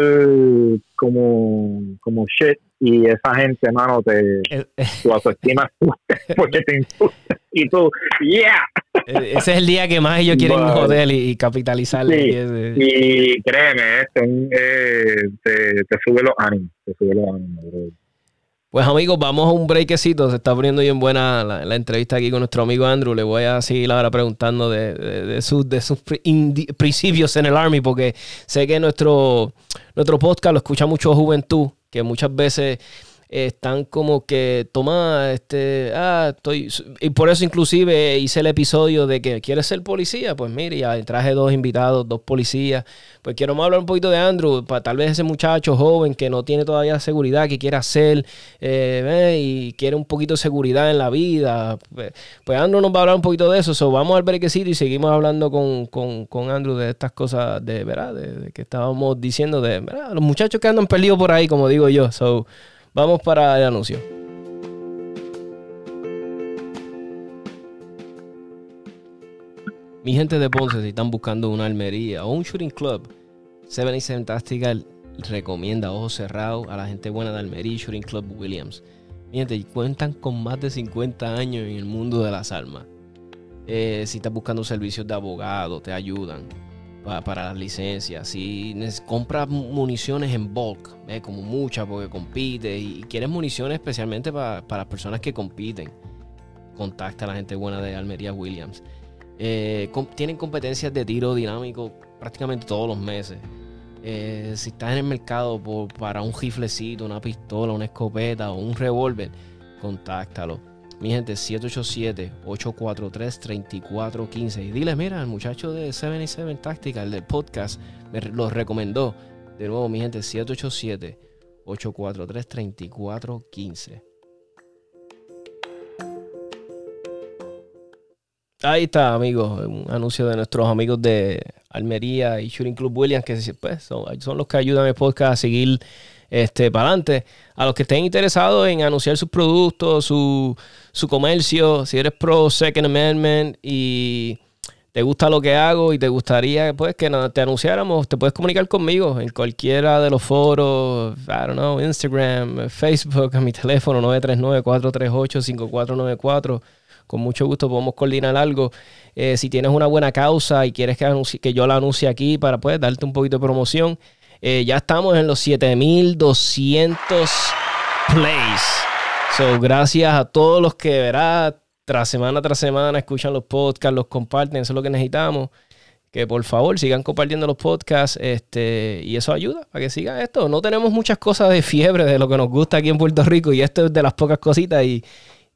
como, como shit y esa gente, mano, te, eh, tu autoestima [laughs] porque te insulta. Y tú, yeah. eh, ese es el día que más ellos quieren Vale. joder y, y capitalizar. Sí. y créeme, esto, eh, te, te sube los ánimos. Te sube los ánimos, bro. Pues amigos, vamos a un breakcito. Se está poniendo bien buena la, la entrevista aquí con nuestro amigo Andrew. Le voy a seguir ahora preguntando de, de- de sus, de sus principios en el Army, porque sé que nuestro, nuestro podcast lo escucha mucho juventud, que muchas veces están como que, toma, este, ah, estoy... Y por eso inclusive hice el episodio de que quieres ser policía. Pues mire, ya traje dos invitados, dos policías. Pues quiero hablar un poquito de Andrew, para tal vez ese muchacho joven que no tiene todavía seguridad, que quiere hacer eh, y quiere un poquito de seguridad en la vida. Pues, pues Andrew nos va a hablar un poquito de eso. So, vamos al brequecito y seguimos hablando con, con, con Andrew de estas cosas de verdad, de, de que estábamos diciendo de ¿verdad? los muchachos que andan perdidos por ahí, como digo yo. So, vamos para el anuncio. Mi gente de Ponce, si están buscando una almería o un shooting club, 77 Tactical recomienda ojos cerrados a la gente buena de Almería y Shooting Club Williams. Mi gente, cuentan con más de 50 años en el mundo de las armas. Eh, si estás buscando servicios de abogado, te ayudan pa- para las licencias. Si compras mu- municiones en bulk, como muchas porque compites y, quieres municiones especialmente pa- para las personas que compiten, contacta a la gente buena de Almería Williams. Eh, tienen competencias de tiro dinámico prácticamente todos los meses. Eh, si estás en el mercado por- para un riflecito, una pistola, una escopeta o un revólver, contáctalo. Mi gente, 787-843-3415. Y dile, mira, el muchacho de 77 Tactical, del podcast, me los recomendó. De nuevo, mi gente, 787-843-3415. Ahí está, amigos, un anuncio de nuestros amigos de Almería y Shooting Club Williams, que pues, son, son los que ayudan al podcast a seguir este, para adelante. A los que estén interesados en anunciar sus productos, su, su comercio, si eres pro Second Amendment y te gusta lo que hago y te gustaría pues, que te anunciáramos, te puedes comunicar conmigo en cualquiera de los foros, I don't know, Instagram, Facebook, a mi teléfono 939-438-5494. Con mucho gusto podemos coordinar algo. Eh, si tienes una buena causa y quieres que, que yo la anuncie aquí para pues, darte un poquito de promoción, eh, ya estamos en los 7200 plays. So, gracias a todos los que verá tras semana tras semana escuchan los podcasts, los comparten, eso es lo que necesitamos. Que por favor sigan compartiendo los podcasts este, y eso ayuda a que sigan esto. No tenemos muchas cosas de fiebre de lo que nos gusta aquí en Puerto Rico y esto es de las pocas cositas y,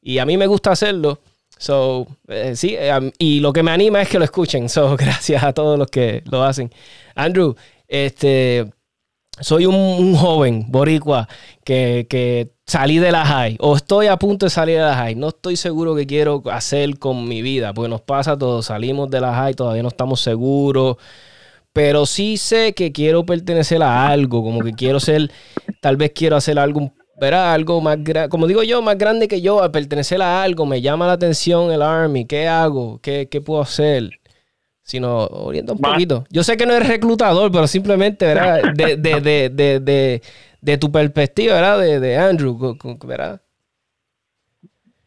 y a mí me gusta hacerlo. So, eh, sí, eh, y lo que me anima es que lo escuchen. So, [laughs] gracias a todos los que lo hacen. Andrew, este, soy un, joven boricua que, que, salí de la high o estoy a punto de salir de la high. No estoy seguro qué quiero hacer con mi vida, porque nos pasa todo. Salimos de la high, todavía no estamos seguros. Pero sí sé que quiero pertenecer a algo, como que quiero ser, tal vez quiero hacer algo, verá, algo más grande, como digo yo, más grande que yo, pertenecer a algo, me llama la atención el Army, ¿qué hago? ¿Qué, qué puedo hacer? Sino orienta un poquito. Yo sé que no eres reclutador, pero simplemente, ¿verdad? [laughs] De, de, de, de, de tu perspectiva, ¿verdad? De, de Andrew, ¿verdad?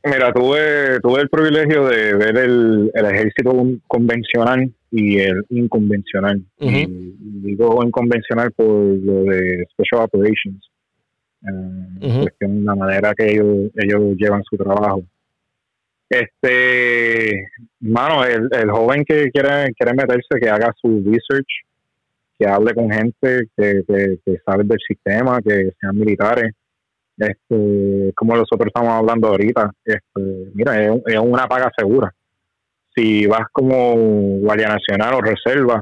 Mira, tuve, tuve el privilegio de ver el, el ejército convencional y el inconvencional. y digo inconvencional por lo de Special Operations. Eh, la manera que ellos, ellos llevan su trabajo. Este, mano, el, el joven que quiere, quiere meterse, que haga su research, que hable con gente que, que, sabe del sistema, que sean militares. Este, como nosotros estamos hablando ahorita, este, mira, es, una paga segura. Si vas como Guardia Nacional o Reserva,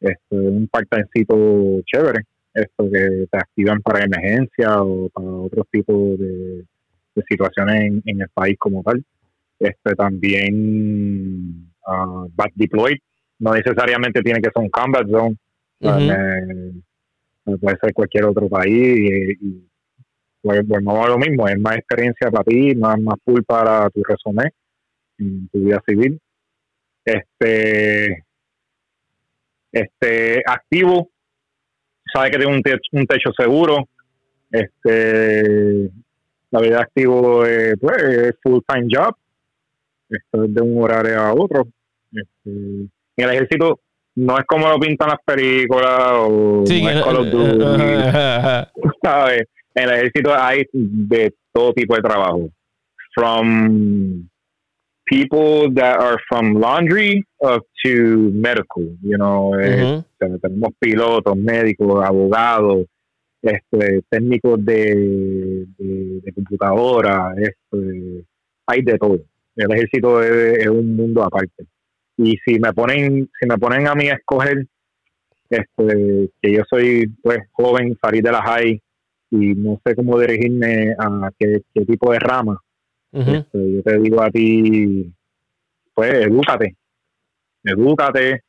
este, un part-timecito chévere, esto que te activan para emergencia o para otros tipos de, situaciones en el país como tal este también uh, back deployed. No necesariamente tiene que ser un combat zone. Puede ser cualquier otro país y, pues, pues, no lo mismo es más experiencia para ti más más full para tu resumen en tu vida civil. Este este activo sabe que tiene un, un techo seguro. Este la vida activo pues, es full time job esto es de un horario a otro. Este, en el ejército no es como lo pintan las películas o no es Call of [laughs] Duty, [laughs] ¿sabes? En el ejército hay de todo tipo de trabajo. From people that are from laundry up to medical, you know, eh, tenemos pilotos, médicos, abogados, este, técnicos de, de, de computadora, este, hay de todo el ejército es, un mundo aparte. Y si me ponen, si me ponen a mí a escoger, este, que yo soy pues joven, salir de la high y no sé cómo dirigirme a qué, tipo de rama, este, yo te digo a ti, pues edúcate, edúcate.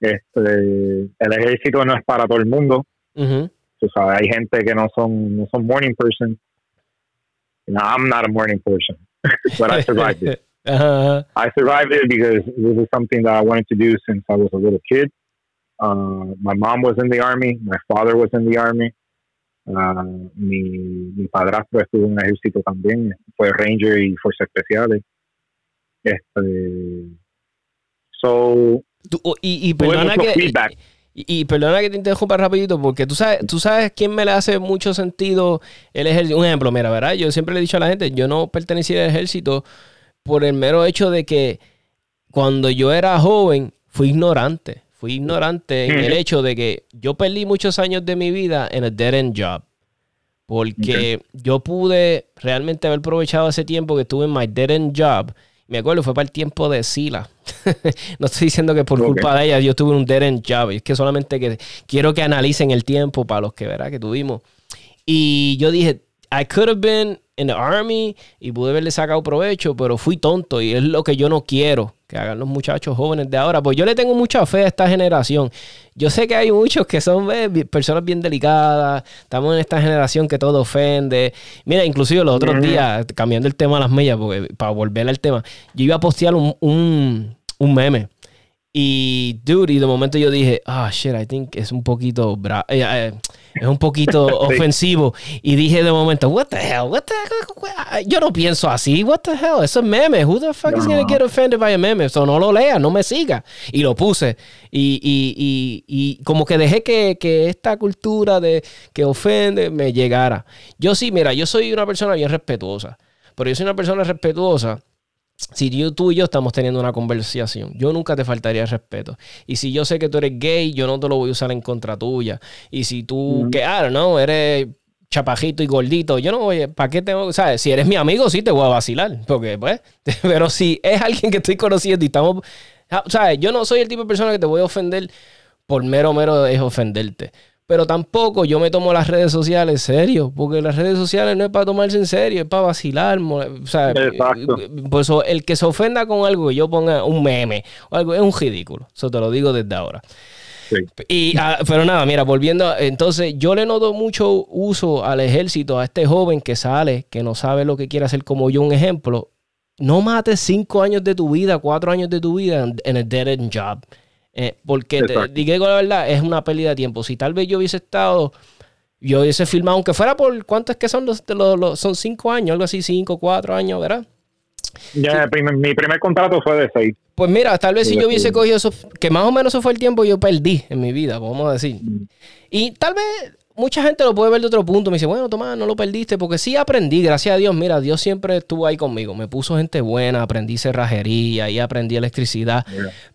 Este, el ejército no es para todo el mundo. Tú sabes, hay gente que no son, no son morning person. No, I'm not a morning person. [laughs] but I survived it. [laughs] Uh-huh. I survived it because this is something that I wanted to do since I was a little kid. Uh, my mom was in the army. My father was in the army. Uh, mi, mi padrastro estuvo en el ejército también. Fue ranger y fuerzas especiales. Este, so, tú, y, y perdona que, feedback. Y, perdona que te interrumpa rapidito, porque tú sabes, tú sabes quién me le hace mucho sentido el ejército. Un ejemplo, mira, ¿verdad? Yo siempre le he dicho a la gente, yo no pertenecía al ejército por el mero hecho de que cuando yo era joven fui ignorante. Fui ignorante en el hecho de que yo perdí muchos años de mi vida en el dead end job. Porque yo pude realmente haber aprovechado ese tiempo que estuve en my dead end job me acuerdo, fue para el tiempo de Sila. [laughs] no estoy diciendo que por culpa de ella yo tuve un dead end job. Es que solamente que quiero que analicen el tiempo para los que verá que tuvimos. Y yo dije, I could have been in the army y pude haberle sacado provecho, pero fui tonto y es lo que yo no quiero que hagan los muchachos jóvenes de ahora. Pues yo le tengo mucha fe a esta generación. Yo sé que hay muchos que son personas bien delicadas. Estamos en esta generación que todo ofende. Mira, inclusive los otros días, cambiando el tema a las millas, porque para volver al tema, yo iba a postear un, un, un meme y, dude, y de momento yo dije, ah, shit, I think es un poquito, bra eh, eh, es un poquito [laughs] ofensivo. Y dije de momento, what the hell, what the hell? Yo no pienso así, what the hell, eso es meme. Who the fuck is gonna get offended by a meme? So no lo lea, no me siga. Y lo puse. Y, y, y, y como que dejé que, que esta cultura de que ofende me llegara. Yo sí, mira, yo soy una persona bien respetuosa. Pero yo soy una persona respetuosa si yo, tú y yo estamos teniendo una conversación, yo nunca te faltaría respeto. Y si yo sé que tú eres gay, yo no te lo voy a usar en contra tuya. Y si tú, que, ah, no, eres chapajito y gordito, yo no voy, ¿para qué tengo, sabes? Si eres mi amigo, sí te voy a vacilar, porque pues, [laughs] pero si es alguien que estoy conociendo y estamos, sabes, yo no soy el tipo de persona que te voy a ofender por mero, mero es ofenderte. Pero tampoco yo me tomo las redes sociales en serio, porque las redes sociales no es para tomarse en serio, es para vacilar. O sea, Exacto. por eso el que se ofenda con algo que yo ponga un meme o algo es un ridículo. Eso te lo digo desde ahora. Y, ah, pero nada, mira, volviendo, entonces yo le noto mucho uso al ejército, a este joven que sale, que no sabe lo que quiere hacer como yo, un ejemplo. No mates cinco años de tu vida, cuatro años de tu vida en el dead end job. Eh, porque te digo la verdad, es una pérdida de tiempo. Si tal vez yo hubiese estado, yo hubiese filmado, aunque fuera por cuántos que son los, los, son cinco años, algo así, cinco, cuatro años, ¿verdad? Ya, mi primer contrato fue de seis. Pues mira, tal vez si yo hubiese cogido eso, que más o menos eso fue el tiempo que yo perdí en mi vida, vamos a decir. Mm. Y tal vez mucha gente lo puede ver de otro punto. Me dice, bueno, Tomás, no lo perdiste, porque sí aprendí, gracias a Dios. Mira, Dios siempre estuvo ahí conmigo. Me puso gente buena, aprendí cerrajería y aprendí electricidad.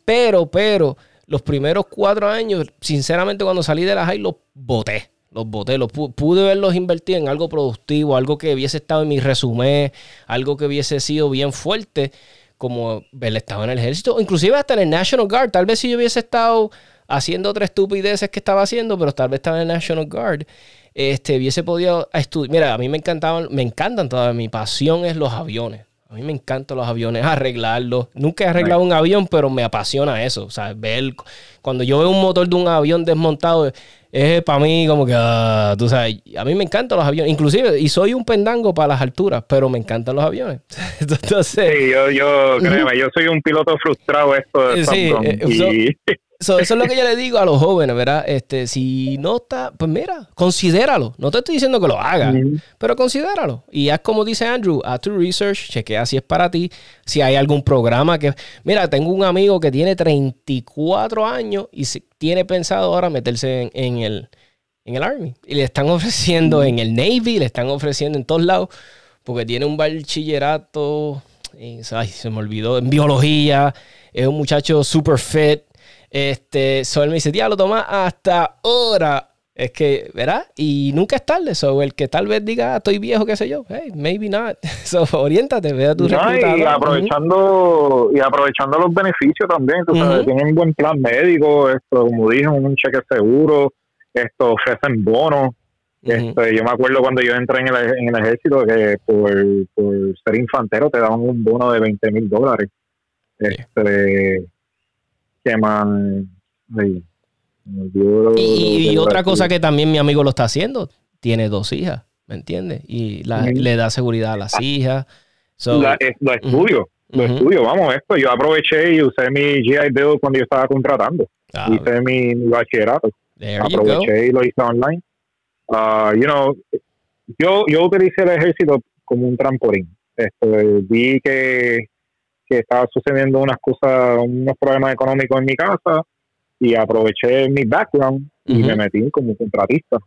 Pero, pero, los primeros cuatro años, sinceramente, cuando salí de la high, los boté. Los boté, los pude verlos invertir en algo productivo, algo que hubiese estado en mi resumen, algo que hubiese sido bien fuerte, como haber estado en el ejército, inclusive hasta en el National Guard. Tal vez si yo hubiese estado haciendo otras estupideces que estaba haciendo, pero tal vez estaba en el National Guard, este, hubiese podido estudiar. Mira, a mí me encantaban, me encantan todas, mi pasión es los aviones. A mí me encantan los aviones, arreglarlos. Nunca he arreglado un avión, pero me apasiona eso. O sea, ver cuando yo veo un motor de un avión desmontado, es para mí como que, ah, tú sabes, a mí me encantan los aviones. Inclusive, y soy un pendango para las alturas, pero me encantan los aviones. [laughs] Entonces, sí, yo, yo, [laughs] créeme, yo soy un piloto frustrado esto de sí, eh, [laughs] eso es lo que yo le digo a los jóvenes, ¿verdad? Este, si no está, pues mira, considéralo. No te estoy diciendo que lo hagas, pero considéralo. Y haz como dice Andrew, haz tu research, chequea si es para ti, si hay algún programa que... Mira, tengo un amigo que tiene 34 años y tiene pensado ahora meterse en, el, en el Army. Y le están [laughs] ofreciendo en el Navy, le están ofreciendo en todos lados, porque tiene un bachillerato, y, ay, se me olvidó, en biología, es un muchacho super fit este, Sol me dice, lo toma hasta ahora. Es que, ¿verdad? Y nunca es tarde. So, el que tal vez diga, ah, estoy viejo, qué sé yo. Hey, maybe not. [laughs] So, oriéntate, ve a tu no, Y aprovechando, y aprovechando los beneficios también. Tú sabes, tienen un buen plan médico, esto, como dije, un cheque seguro, esto, ofrecen bonos. Este, yo me acuerdo cuando yo entré en el, en el ejército que por, por ser infantero te daban un bono de 20 mil dólares. Este, y, otra cosa que también mi amigo lo está haciendo, tiene dos hijas, ¿me entiendes? Y le da seguridad a las ah. hijas. lo estudio, lo estudio, vamos, esto. Yo aproveché y usé mi GI Bill cuando yo estaba contratando. Ah, hice mi, bachillerato. Aproveché y lo hice online. Uh, you know, yo, yo utilicé el ejército como un trampolín. Esto, vi que que estaba sucediendo unas cosas, unos problemas económicos en mi casa y aproveché mi background y me metí como contratista.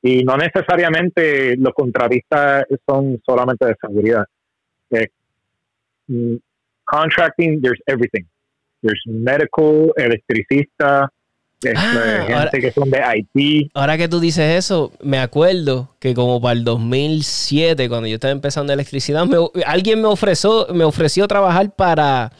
Y no necesariamente los contratistas son solamente de seguridad. Eh, mm, contracting, there's everything. There's medical, electricista, Ah, gente que son de Haití. Ahora que tú dices eso, me acuerdo que como para el 2007, cuando yo estaba empezando electricidad, alguien me ofreció, me ofreció trabajar para...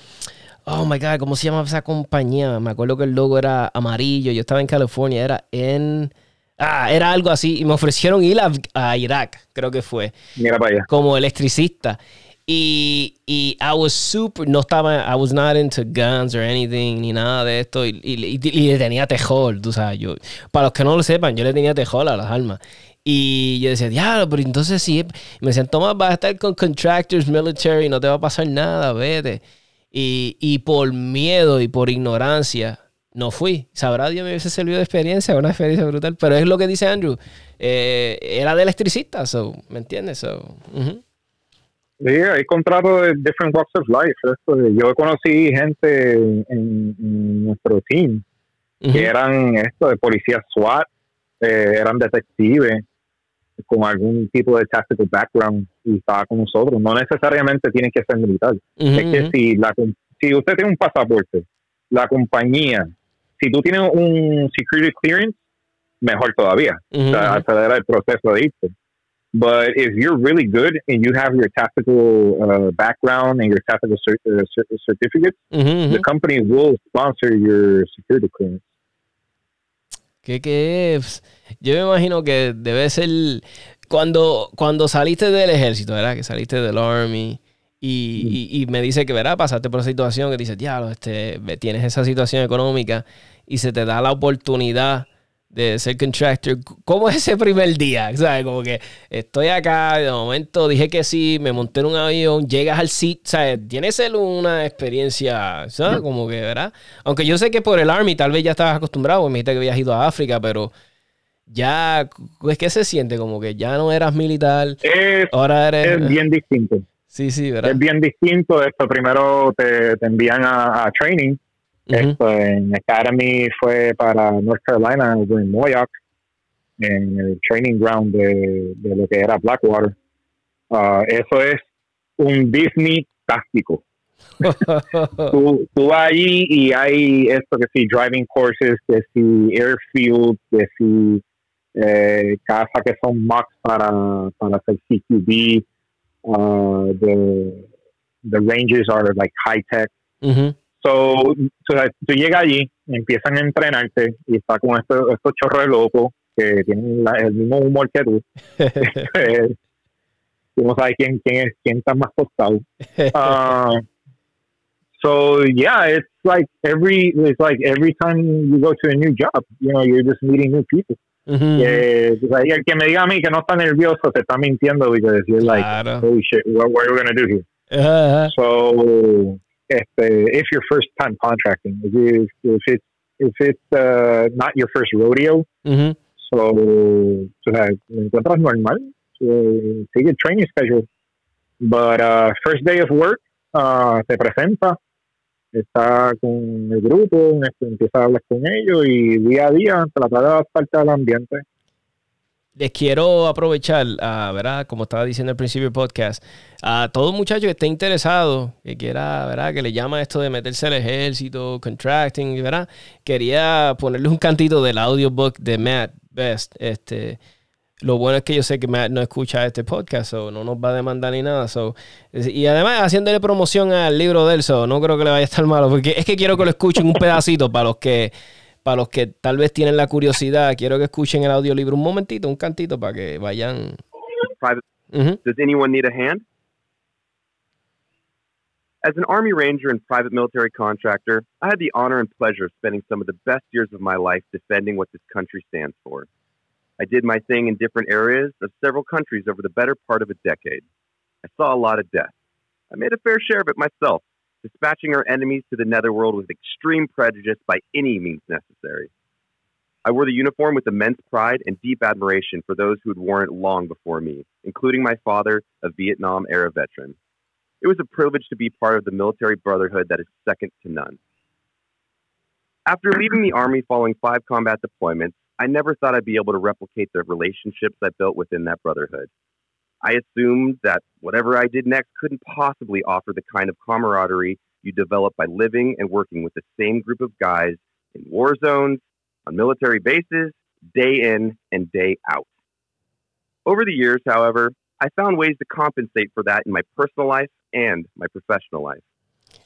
Oh my God, ¿cómo se llama esa compañía? Me acuerdo que el logo era amarillo. Yo estaba en California, era en. Ah, era algo así. Y me ofrecieron ir a, a Irak, creo que fue. Mira para allá. Como electricista. Y, y I was super, no estaba, I was not into guns or anything, ni nada de esto. Y, y, le tenía tejol, tú sabes. Yo, para los que no lo sepan, yo le tenía tejol a las armas. Y yo decía, diablo, pero entonces sí. Me decían, Tomás, vas a estar con contractors military, no te va a pasar nada, vete. Y, y por miedo y por ignorancia, no fui. Sabrá Dios me hubiese servido de experiencia, una experiencia brutal. Pero es lo que dice Andrew. Eh, era de electricista, so, ¿me entiendes? So, Sí, hay contratos de different walks of life. yo conocí gente en, nuestro team que eran esto de policía SWAT, eh, eran detectives, con algún tipo de tactical background y estaba con nosotros. No necesariamente tiene que ser militar. Ujú, Es que si, la, si usted tiene un pasaporte, la compañía, si tú tienes un security clearance, mejor todavía. Ujú, O sea, ujú. acelerar el proceso de irse. But if you're really good and you have your tactical uh, background and your tactical cer- uh, cer- certificates, Ujú, ujú. the company will sponsor your security clearance. ¿Qué, qué es? Yo me imagino que debe ser cuando, cuando saliste del ejército, ¿verdad? Que saliste del army y, y- y me dice que, ¿verdad? Pasaste por esa situación que dices, diablo, este, tienes esa situación económica y se te da la oportunidad de ser contractor. ¿Cómo es ese primer día? [laughs] ¿Sabes? Como que estoy acá, de momento dije que sí, me monté en un avión, llegas al sitio, ¿sabes? Tiene que ser una experiencia, ¿sabes? Como que, ¿verdad? Aunque yo sé que por el Army tal vez ya estabas acostumbrado, me dijiste que habías ido a África, pero ya, es que se siente como que ya no eras militar, Es, ahora eres... es bien distinto. Sí, sí, ¿verdad? Es bien distinto. Esto primero te, te envían a, a training. Ujú. Esto en Academy fue para North Carolina, en Moyock, en el training ground de, de lo que era Blackwater. Ah, eso es un Disney táctico. [laughs] tú, tú vas allí y hay esto que sí, driving courses, que sí, airfield, que sí, eh, casas que son mocks para, para hacer CQB. Uh, the, the ranges are like high tech. So, so, tú llegas allí, empiezan a entrenarte y está con estos, estos chorros de locos que tienen la- el mismo humor que tú. [laughs] Eh, tú no sabes quién, quién, es, quién está más tostado. Uh, so yeah, it's like every it's like every time you go to a new job, you know, you're just meeting new people. Que, o sea, y el que me diga a mí que no está nervioso te está mintiendo because you're like, Claro. holy shit, what, what are we gonna do here? Ajá, ajá. So, este, if you're first time contracting, if, if it's if it's uh, not your first rodeo, Ujú. so, o sea, encuentras normal, so, sigue el training schedule. But uh, first day of work, uh, te presenta, está con el grupo, empieza a hablar con ellos y día a día trata de adaptarte al ambiente. Les quiero aprovechar, ah, ¿verdad? Como estaba diciendo al principio del podcast, a todo muchacho que esté interesado, que quiera, ¿verdad? Que le llama esto de meterse al ejército, contracting, ¿verdad? Quería ponerle un cantito del audiobook de Matt Best. Este, lo bueno es que yo sé que Matt no escucha este podcast, o no nos va a demandar ni nada. So, y además haciéndole promoción al libro de él, so, no creo que le vaya a estar malo, porque es que quiero que lo escuchen un pedacito para los que para los que tal vez tienen la curiosidad, quiero que escuchen el audiolibro un momentito, un cantito para que vayan. Does anyone need a hand? As an Army Ranger and private military contractor, I had the honor and pleasure of spending some of the best years of my life defending what this country stands for. I did my thing in different areas of several countries over the better part of a decade. I saw a lot of death. I made a fair share of it myself, dispatching our enemies to the netherworld with extreme prejudice by any means necessary. I wore the uniform with immense pride and deep admiration for those who had worn it long before me, including my father, a Vietnam era veteran. It was a privilege to be part of the military brotherhood that is second to none. After leaving the Army following five combat deployments, I never thought I'd be able to replicate the relationships I built within that brotherhood. I assumed that whatever I did next couldn't possibly offer the kind of camaraderie you develop by living and working with the same group of guys in war zones, on military bases, day in and day out. Over the years, however, I found ways to compensate for that in my personal life and my professional life.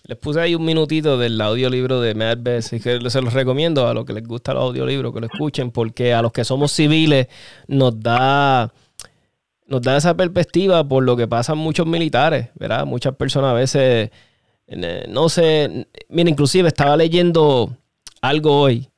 Les puse ahí un minutito del audiolibro de Matt Best y que se los recomiendo a los que les gusta el audiolibro que lo escuchen porque a los que somos civiles nos da nos da esa perspectiva por lo que pasan muchos militares, ¿verdad? Muchas personas a veces eh, no sé, mira, inclusive estaba leyendo algo hoy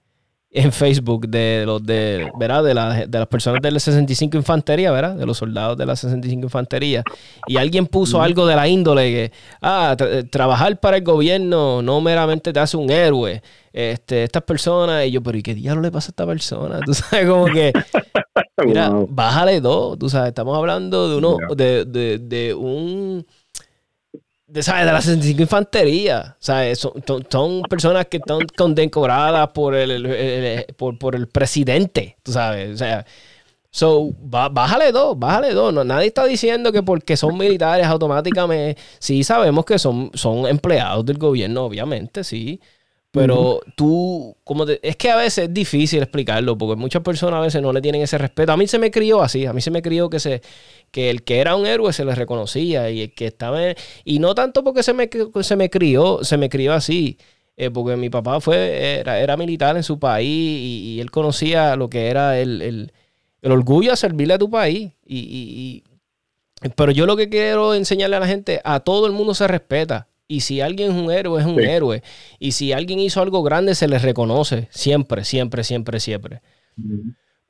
en Facebook de los de, ¿verdad? De, la- de las personas de la 65 Infantería, ¿verdad? De los soldados de la 65 Infantería. Y alguien puso algo de la índole que, ah, tra- trabajar para el gobierno no meramente te hace un héroe. Este, estas personas, y yo, pero ¿y qué diablo le pasa a esta persona? [laughs] Tú sabes, como que, mira, Wow. bájale dos, tú sabes, estamos hablando de uno, de, de, de un de, ¿sabes? de la 65 Infantería. ¿sabes? Son, son- son personas que están condecoradas por el, el- el- por, por el presidente, tú sabes. O sea, So, bájale dos, bájale dos. No, nadie está diciendo que porque son militares automáticamente. Sí, sabemos que son, son empleados del gobierno, obviamente, sí. Pero tú, como es que a veces es difícil explicarlo, porque muchas personas a veces no le tienen ese respeto. A mí se me crió así, a mí se me crió que se que el que era un héroe se le reconocía y el que estaba y no tanto porque se me, se me crió, se me crió así, eh, porque mi papá fue era, era militar en su país y, él conocía lo que era el, el, el, orgullo de servirle a tu país y, y, pero yo lo que quiero enseñarle a la gente, a todo el mundo se respeta. Y si alguien es un héroe, es un héroe. Y si alguien hizo algo grande, se le reconoce. Siempre, siempre, siempre, siempre.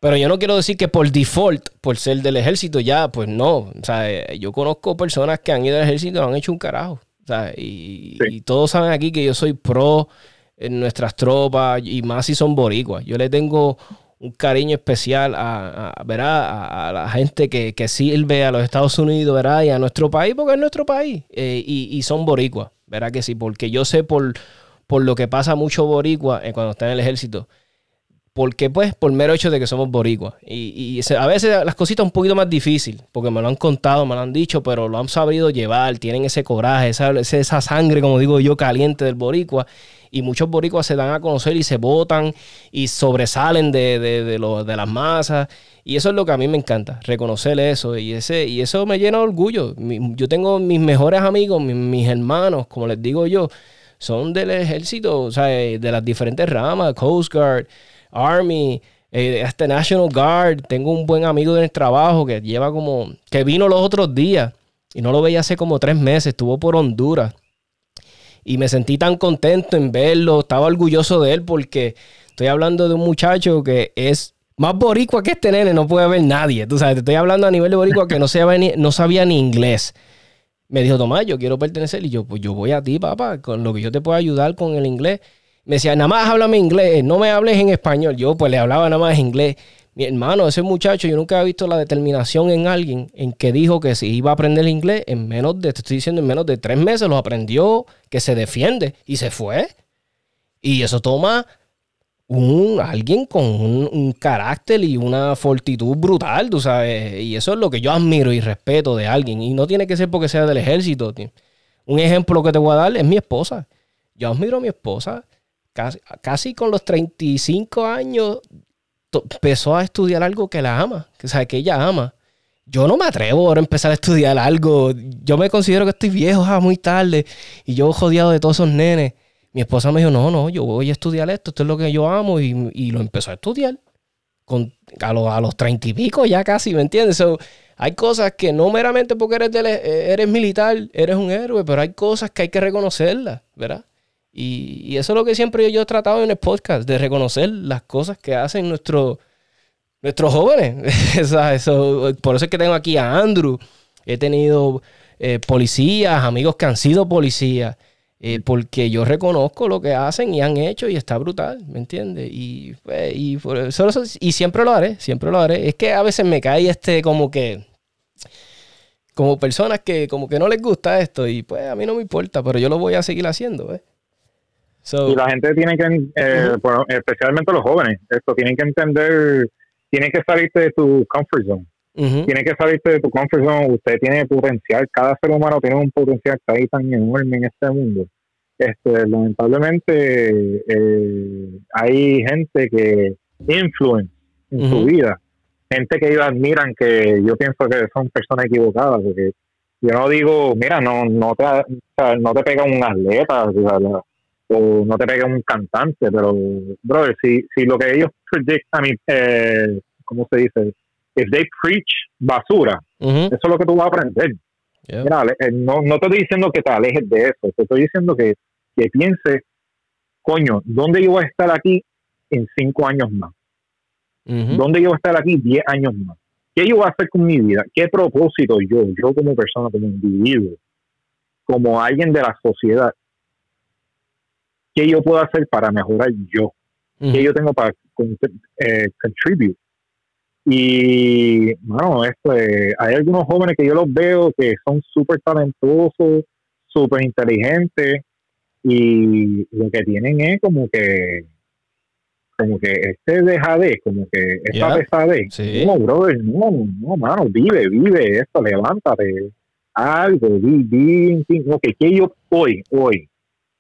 Pero yo no quiero decir que por default, por ser del ejército, ya, pues no. O sea, yo conozco personas que han ido al ejército y no han hecho un carajo. O sea, y, todos saben aquí que yo soy pro en nuestras tropas y más si son boricuas. Yo le tengo un cariño especial a, a, a la gente que, sirve a los Estados Unidos ¿verdad? y a nuestro país, porque es nuestro país, eh, y, son boricuas, ¿verdad que sí? Porque yo sé por, por lo que pasa mucho boricua eh, cuando está en el ejército, porque pues por mero hecho de que somos boricuas. Y, a veces las cositas un poquito más difícil, porque me lo han contado, me lo han dicho, pero lo han sabido llevar, tienen ese coraje, esa, esa sangre, como digo yo, caliente del boricua y muchos boricuas se dan a conocer y se votan y sobresalen de, de, de, las masas. Y eso es lo que a mí me encanta, reconocer eso. Y, ese, y eso me llena de orgullo. yo tengo mis mejores amigos, mis, hermanos, como les digo yo, son del ejército, o sea, de las diferentes ramas, Coast Guard, Army, eh, hasta National Guard. Tengo un buen amigo del trabajo que lleva como, que vino los otros días y no lo veía hace como tres meses, estuvo por Honduras y me sentí tan contento en verlo, estaba orgulloso de él porque estoy hablando de un muchacho que es más boricua que este nene, no puede haber nadie. Tú sabes, te estoy hablando a nivel de boricua que no sabía ni, no sabía ni inglés. Me dijo, Tomás, yo quiero pertenecer. Y yo, pues yo voy a ti, papá, con lo que yo te puedo ayudar con el inglés. Me decía, nada más háblame inglés, no me hables en español. Yo, pues le hablaba nada más inglés. Mi hermano, ese muchacho, yo nunca había visto la determinación en alguien en que dijo que si iba a aprender el inglés en menos de, te estoy diciendo, en menos de tres meses lo aprendió, que se defiende y se fue. Y eso toma un, alguien con un, carácter y una fortitud brutal, tú sabes. Y eso es lo que yo admiro y respeto de alguien. Y no tiene que ser porque sea del ejército. Un ejemplo que te voy a dar es mi esposa. Yo admiro a mi esposa. Casi, con los 35 años empezó a estudiar algo que la ama, que sabe que ella ama. Yo no me atrevo ahora a empezar a estudiar algo. Yo me considero que estoy viejo, ah, muy tarde, y yo jodido de todos esos nenes. Mi esposa me dijo, no, no, yo voy a estudiar esto, esto es lo que yo amo, y, lo empezó a estudiar. Con, a, los, treinta y pico ya casi, ¿me entiendes? hay cosas que no meramente porque eres, eres militar, eres un héroe, pero hay cosas que hay que reconocerlas, ¿verdad? Y, eso es lo que siempre yo, he tratado en el podcast, de reconocer las cosas que hacen nuestros jóvenes. [laughs] eso, por eso es que tengo aquí a Andrew. He tenido eh, policías, amigos que han sido policías, eh, porque yo reconozco lo que hacen y han hecho y está brutal, ¿me entiendes? Y, pues, y, y siempre lo haré, siempre lo haré. Es que a veces me cae este como que como personas que como que no les gusta esto y pues a mí no me importa, pero yo lo voy a seguir haciendo, y la gente tiene que, eh, especialmente los jóvenes, esto tienen que entender, tienen que salirte de tu comfort zone. Tiene que salirte de tu comfort zone. Usted tiene potencial. Cada ser humano tiene un potencial que hay tan enorme en este mundo. Este, lamentablemente, eh, hay gente que influye en su vida. Gente que ellos admiran, que yo pienso que son personas equivocadas. Porque yo no digo, mira, no, no, te, no te pega un atleta o no te pegue un cantante, pero, brother, si, si lo que ellos predict, I mean, eh, ¿cómo se dice? If they preach basura, eso es lo que tú vas a aprender. Mira, eh, no, no te estoy diciendo que te alejes de eso, te estoy diciendo que, que pienses, coño, ¿dónde yo voy a estar aquí en cinco años más? ¿Dónde yo voy a estar aquí diez años más? ¿Qué yo voy a hacer con mi vida? ¿Qué propósito yo, yo como persona, como individuo, como alguien de la sociedad, qué yo puedo hacer para mejorar yo, qué yo tengo para eh, contribuir. Y, bueno, esto, hay algunos jóvenes que yo los veo que son súper talentosos, súper inteligentes, y lo que tienen es como que como que este dejadez, como que esta Yeah. pesadez. Sí. No, brother, no, no, mano, vive, vive esto, levántate, algo, di, ok, ¿qué yo hoy, hoy,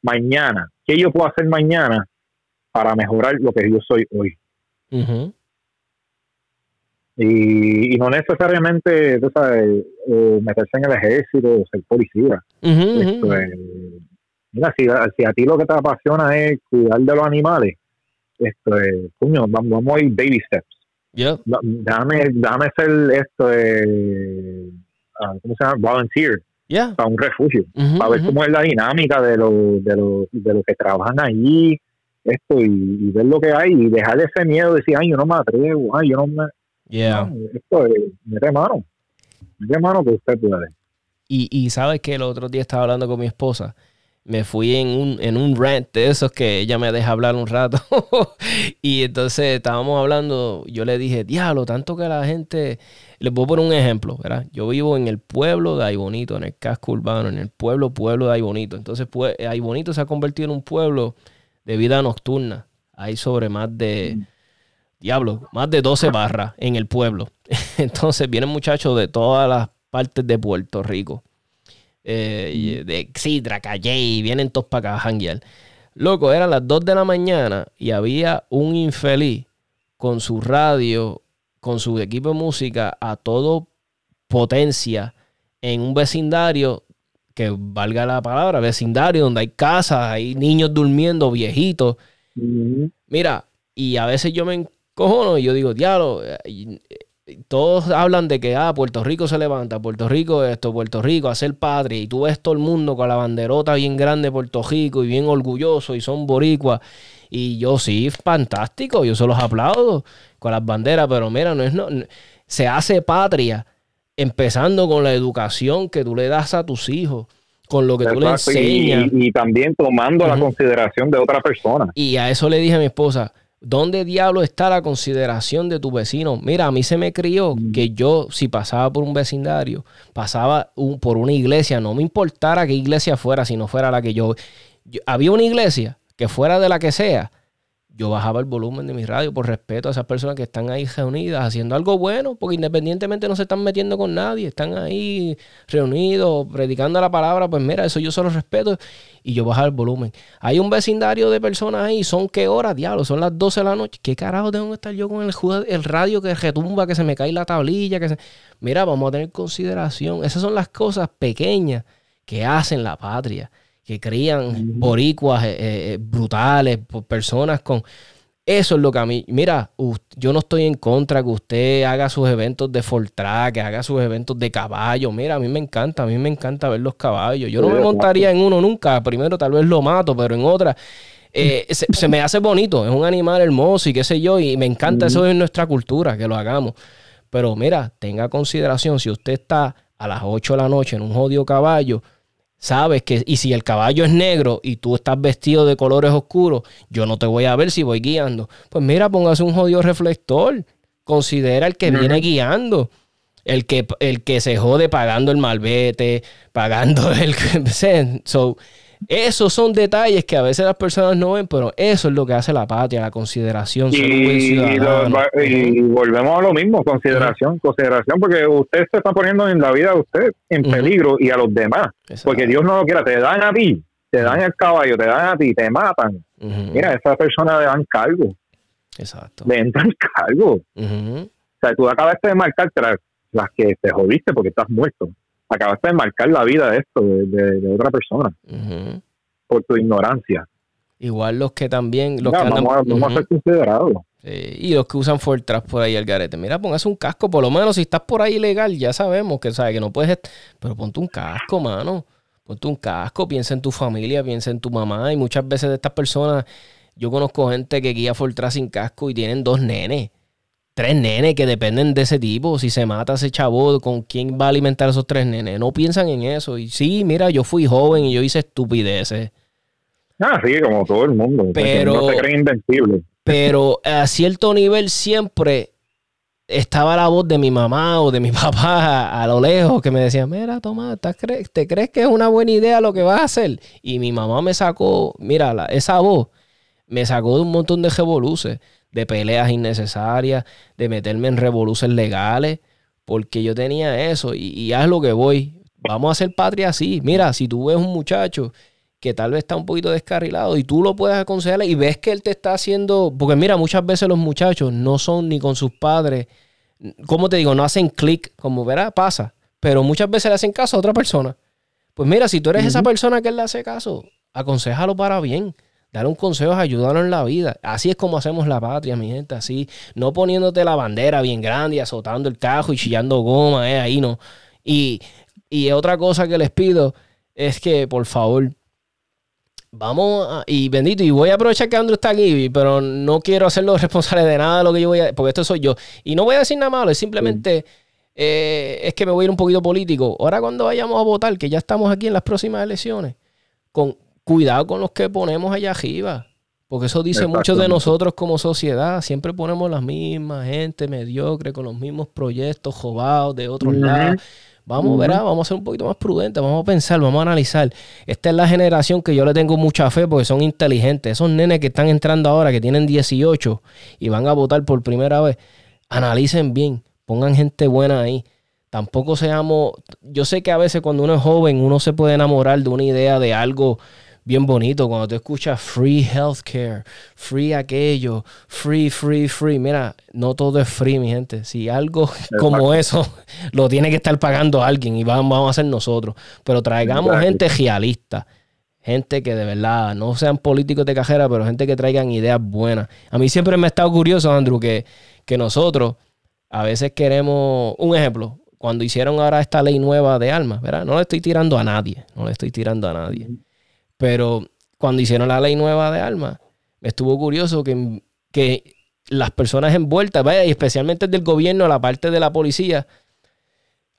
mañana, qué yo puedo hacer mañana para mejorar lo que yo soy hoy? Y, y no necesariamente, tú sabes, eh, meterse en el ejército o ser policía. Esto mira, si, a- si a ti lo que te apasiona es cuidar de los animales, esto es, coño, vamos, a ir baby steps. Yep. Da- Déjame, déjame ser esto, eh, ¿cómo se llama? Volunteer Yeah. para un refugio, Ujú, para ver cómo es la dinámica de los de los de los que trabajan allí, esto, y, y ver lo que hay, y dejar ese miedo de decir, ay, yo no me atrevo, ay, yo no me. Yeah. no, esto es, mete mano, mete mano que usted puede. Y, y sabes que el otro día estaba hablando con mi esposa. Me fui en un, en un rant de esos que ella me deja hablar un rato. [laughs] y entonces estábamos hablando, yo le dije, diablo, tanto que la gente... Les voy a poner un ejemplo, ¿verdad? Yo vivo en el pueblo de Aybonito, en el casco urbano, en el pueblo, pueblo de Aybonito. Entonces, pues, Aybonito se ha convertido en un pueblo de vida nocturna. Hay sobre más de... Diablo, más de 12 barras en el pueblo. [laughs] Entonces vienen muchachos de todas las partes de Puerto Rico. Eh, y de Sidra, Calle, y vienen todos para acá a janguear. Loco, eran las 2 de la mañana y había un infeliz con su radio, con su equipo de música a todo potencia en un vecindario que valga la palabra, vecindario donde hay casas, hay niños durmiendo, viejitos. Mira, y a veces yo me encojono y yo digo, diablo, eh, todos hablan de que ah, Puerto Rico se levanta, Puerto Rico esto, Puerto Rico a ser patria, y tú ves todo el mundo con la banderota bien grande de Puerto Rico y bien orgulloso y son boricuas. Y yo sí, fantástico, yo se los aplaudo con las banderas, pero mira, no es no, se hace patria empezando con la educación que tú le das a tus hijos, con lo que tú le enseñas. y, y también tomando la consideración de otra persona. Y a eso le dije a mi esposa, ¿dónde diablo está la consideración de tu vecino? Mira, a mí se me crió que yo, si pasaba por un vecindario, pasaba un- por una iglesia, no me importara qué iglesia fuera, si no fuera la que yo, yo- Había una iglesia que fuera de la que sea, yo bajaba el volumen de mi radio por respeto a esas personas que están ahí reunidas haciendo algo bueno, porque independientemente no se están metiendo con nadie, están ahí reunidos, predicando la palabra, pues mira, eso yo solo respeto y yo bajaba el volumen. Hay un vecindario de personas ahí, son qué horas, diablo, son las 12 de la noche. ¿Qué carajo tengo que estar yo con el, el radio que retumba, que se me cae la tablilla? que. Mira, vamos a tener consideración. Esas son las cosas pequeñas que hacen la patria, que crían boricuas eh, eh, brutales, por personas con... Eso es lo que a mí, mira, yo no estoy en contra que usted haga sus eventos de Fortrack, que haga sus eventos de caballo. Mira, a mí me encanta, a mí me encanta ver los caballos. Yo no me montaría en uno nunca. Primero tal vez lo mato, pero en otra eh, [laughs] se, se me hace bonito. Es un animal hermoso y qué sé yo. Y me encanta eso en nuestra cultura, que lo hagamos. Pero mira, tenga consideración, si usted está a las 8 de la noche en un jodido caballo, sabes que, y si el caballo es negro y tú estás vestido de colores oscuros, yo no te voy a ver si voy guiando. Pues mira, póngase un jodido reflector. Considera el que viene guiando. El que, el que se jode pagando el malvete, pagando [laughs] el... [laughs] So, esos son detalles que a veces las personas no ven, pero eso es lo que hace la patria, la consideración, Y, y volvemos a lo mismo, consideración, consideración, porque usted se está poniendo en la vida de usted en peligro y a los demás, Exacto. porque Dios no lo quiera, te dan a ti, te dan el caballo, te dan a ti, te matan. Mira, a esa persona le dan cargo, Exacto. le entran cargo. O sea, tú acabaste de marcar tras las que te jodiste porque estás muerto. Acabaste de marcar la vida de esto, de, de- de otra persona, por tu ignorancia. Igual los que también, los Ya, que andan, vamos, a, vamos a Ujú. ser considerados. Sí, y los que usan Fortran por ahí al garete. Mira, póngase un casco, por lo menos si estás por ahí ilegal, ya sabemos que sabes que no puedes, pero ponte un casco, mano. Ponte un casco, piensa en tu familia, piensa en tu mamá. Y muchas veces de estas personas, yo conozco gente que guía Fortran sin casco y tienen dos nenes, tres nenes que dependen de ese tipo. Si se mata ese chavo, ¿con quién va a alimentar a esos tres nenes? No piensan en eso. Y sí, mira, yo fui joven y yo hice estupideces. Ah, sí, como todo el mundo. Pero- No se creen invencibles. pero a cierto nivel siempre estaba la voz de mi mamá o de mi [laughs] papá a, lo lejos que me decía, mira, toma, ¿te crees, ¿te crees que es una buena idea lo que vas a hacer? Y mi mamá me sacó, mira, la- esa voz me sacó de un montón de revoluces, de peleas innecesarias, de meterme en revoluciones legales, porque yo tenía eso y, y haz lo que voy. Vamos a hacer patria así. Mira, si tú ves un muchacho que tal vez está un poquito descarrilado y tú lo puedes aconsejar y ves que él te está haciendo, porque mira, muchas veces los muchachos no son ni con sus padres, como te digo, no hacen clic, como verá, pasa, pero muchas veces le hacen caso a otra persona. Pues mira, si tú eres esa persona que él le hace caso, aconsejalo para bien. Dale un consejo, ayúdalo en la vida. Así es como hacemos la patria, mi gente. Así, no poniéndote la bandera bien grande y azotando el cajo y chillando goma, eh, ahí no. Y, y otra cosa que les pido es que, por favor, vamos a, y bendito, y voy a aprovechar que Andrew está aquí, pero no quiero hacerlo responsable de nada de lo que yo voy a, porque esto soy yo. Y no voy a decir nada malo, es simplemente eh, es que me voy a ir un poquito político. Ahora cuando vayamos a votar, que ya estamos aquí en las próximas elecciones, con cuidado con los que ponemos allá arriba. Porque eso dice mucho de nosotros como sociedad. Siempre ponemos la misma gente mediocre con los mismos proyectos jobados de otros lados. Vamos, verá, vamos a ser un poquito más prudentes, vamos a pensar, vamos a analizar. Esta es la generación que yo le tengo mucha fe porque son inteligentes. Esos nenes que están entrando ahora, que tienen 18 y van a votar por primera vez, analicen bien, pongan gente buena ahí. Tampoco seamos, yo sé que a veces cuando uno es joven uno se puede enamorar de una idea de algo bien bonito cuando te escuchas free healthcare, free aquello, free, free, free. Mira, no todo es free, mi gente. Si algo [laughs] como eso [laughs] lo tiene que estar pagando alguien y vamos, a ser nosotros. Pero traigamos gente realista. Gente que de verdad no sean políticos de cajera, pero gente que traigan ideas buenas. A mí siempre me ha estado curioso, Andrew, que, que nosotros a veces queremos, un ejemplo, cuando hicieron ahora esta ley nueva de armas, ¿verdad? No le estoy tirando a nadie, no le estoy tirando a nadie. Pero cuando hicieron la ley nueva de armas, me estuvo curioso que, que las personas envueltas, vaya, y especialmente del gobierno, la parte de la policía,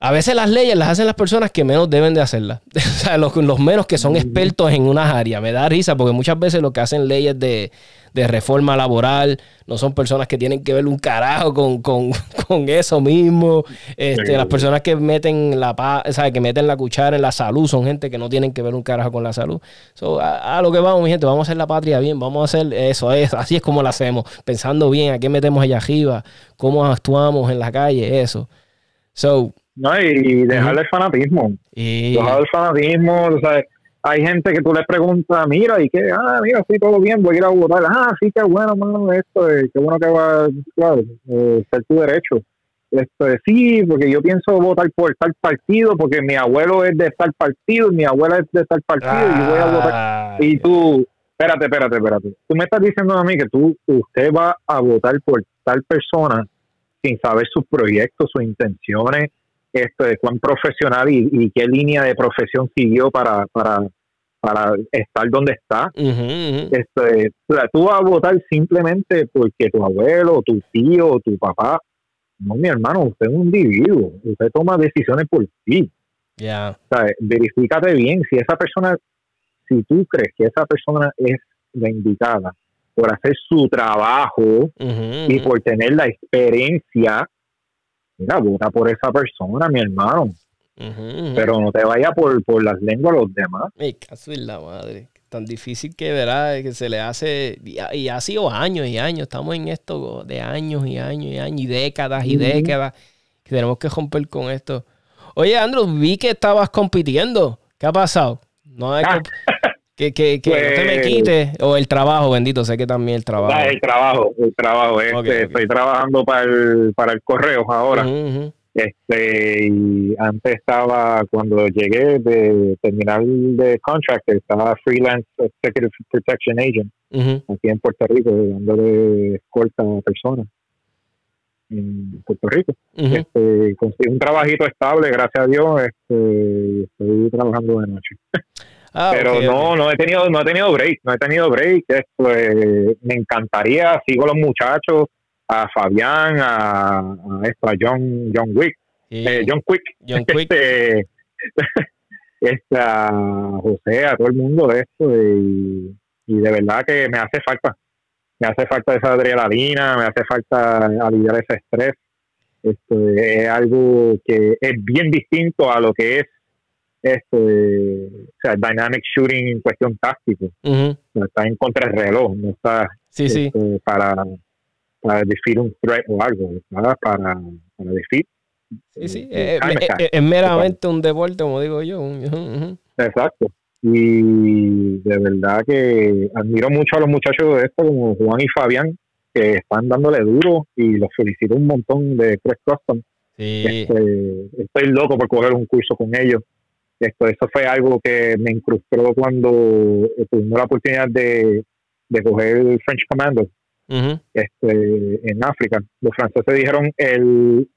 a veces las leyes las hacen las personas que menos deben de hacerlas. [laughs] o sea, los, menos que son expertos en unas áreas. Me da risa porque muchas veces lo que hacen leyes de, reforma laboral no son personas que tienen que ver un carajo con, [laughs] eso mismo. Este, las personas que meten la o sea, que meten la cuchara en la salud son gente que no tienen que ver un carajo con la salud. a, lo que vamos, mi gente, vamos a hacer la patria bien, vamos a hacer eso, es, así es como lo hacemos, pensando bien a qué metemos allá arriba, cómo actuamos en la calle, eso. So, no, y dejar el fanatismo. Y... Dejar el fanatismo, o sea, hay gente que tú le preguntas, mira, y que, ah, mira, sí, todo bien, voy a ir a votar. Ah, sí, qué bueno, mano, esto, qué bueno que va, claro, eh, ser tu derecho. Esto, sí, porque yo pienso votar por tal partido, porque mi abuelo es de tal partido, mi abuela es de tal partido, y voy a votar. Y tú, espérate, espérate, espérate. Tú me estás diciendo a mí que tú, usted va a votar por tal persona sin saber sus proyectos, sus intenciones, esto de cuán profesional y, qué línea de profesión siguió para, para, para estar donde está. Esto tú vas a votar simplemente porque tu abuelo, tu tío, tu papá. No, mi hermano, usted es un individuo. Usted toma decisiones por ti. ya verifícate bien si esa persona, si tú crees que esa persona es la indicada por hacer su trabajo y por tener la experiencia mira, vota por esa persona, mi hermano. Pero no te vayas por, por las lenguas a los demás. Mi caso es la madre. Tan difícil que verá que se le hace. Y ha sido años y años. Estamos en esto de años y años y años y décadas y décadas. Que tenemos que romper con esto. Oye, Andrew, vi que estabas compitiendo. ¿Qué ha pasado? No hay. [laughs] Que, que, que no te me pues, quite. O el trabajo, bendito, sé que también el trabajo. el trabajo, el trabajo. Este, Estoy trabajando para el, para el correo ahora. Este, y antes estaba, cuando llegué de terminal de contract, estaba freelance executive protection agent aquí en Puerto Rico, dándole escolta a personas en Puerto Rico. este, conseguí un trabajito estable, gracias a Dios, este, estoy trabajando de noche. [laughs] Ah, pero no, no he tenido, no he tenido break, no he tenido break. Esto, eh, me encantaría, sigo a los muchachos, a Fabián, a, a, John, John Wick, eh, John Quick, John Quick. [laughs] [laughs] Este, a José, a todo el mundo de esto y, de verdad que me hace falta, me hace falta esa adrenalina, me hace falta aliviar ese estrés. Esto es algo que es bien distinto a lo que es esto de, o sea, dynamic shooting en cuestión táctico. Ujú. No está en contra del reloj, no está Sí, sí. este, para, para decir un threat o algo, está para, para decir. Sí, sí. eh, Eh, eh, es meramente un deporte, como digo yo. Exacto. Y de verdad que admiro mucho a los muchachos de esto, como Juan y Fabián, que están dándole duro y los felicito un montón de Crest Custom. Sí. Este, estoy loco por coger un curso con ellos. Esto, eso fue algo que me incrustó cuando eh, tuvimos la oportunidad de, de coger el French Commando este, en África. Los franceses dijeron, el,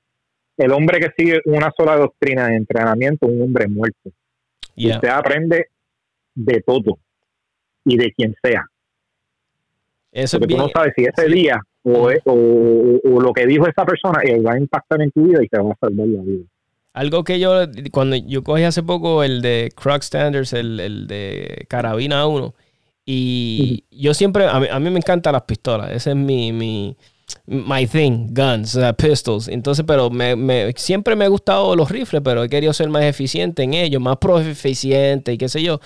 el hombre que sigue una sola doctrina de entrenamiento es un hombre muerto. Y Yeah. Usted aprende de todo y de quien sea. Eso es Porque tú no sabes si ese sí. día o, o, o lo que dijo esa persona eh, va a impactar en tu vida y te va a salvar la vida. Algo que yo, cuando yo cogí hace poco el de Croc Standards, el, el de Carabina 1, y yo siempre, a mí, a mí me encantan las pistolas, ese es mi, mi, my thing, guns, pistols. Entonces, pero me, me- siempre me ha gustado los rifles, pero he querido ser más eficiente en ellos, más proficiente y qué sé yo.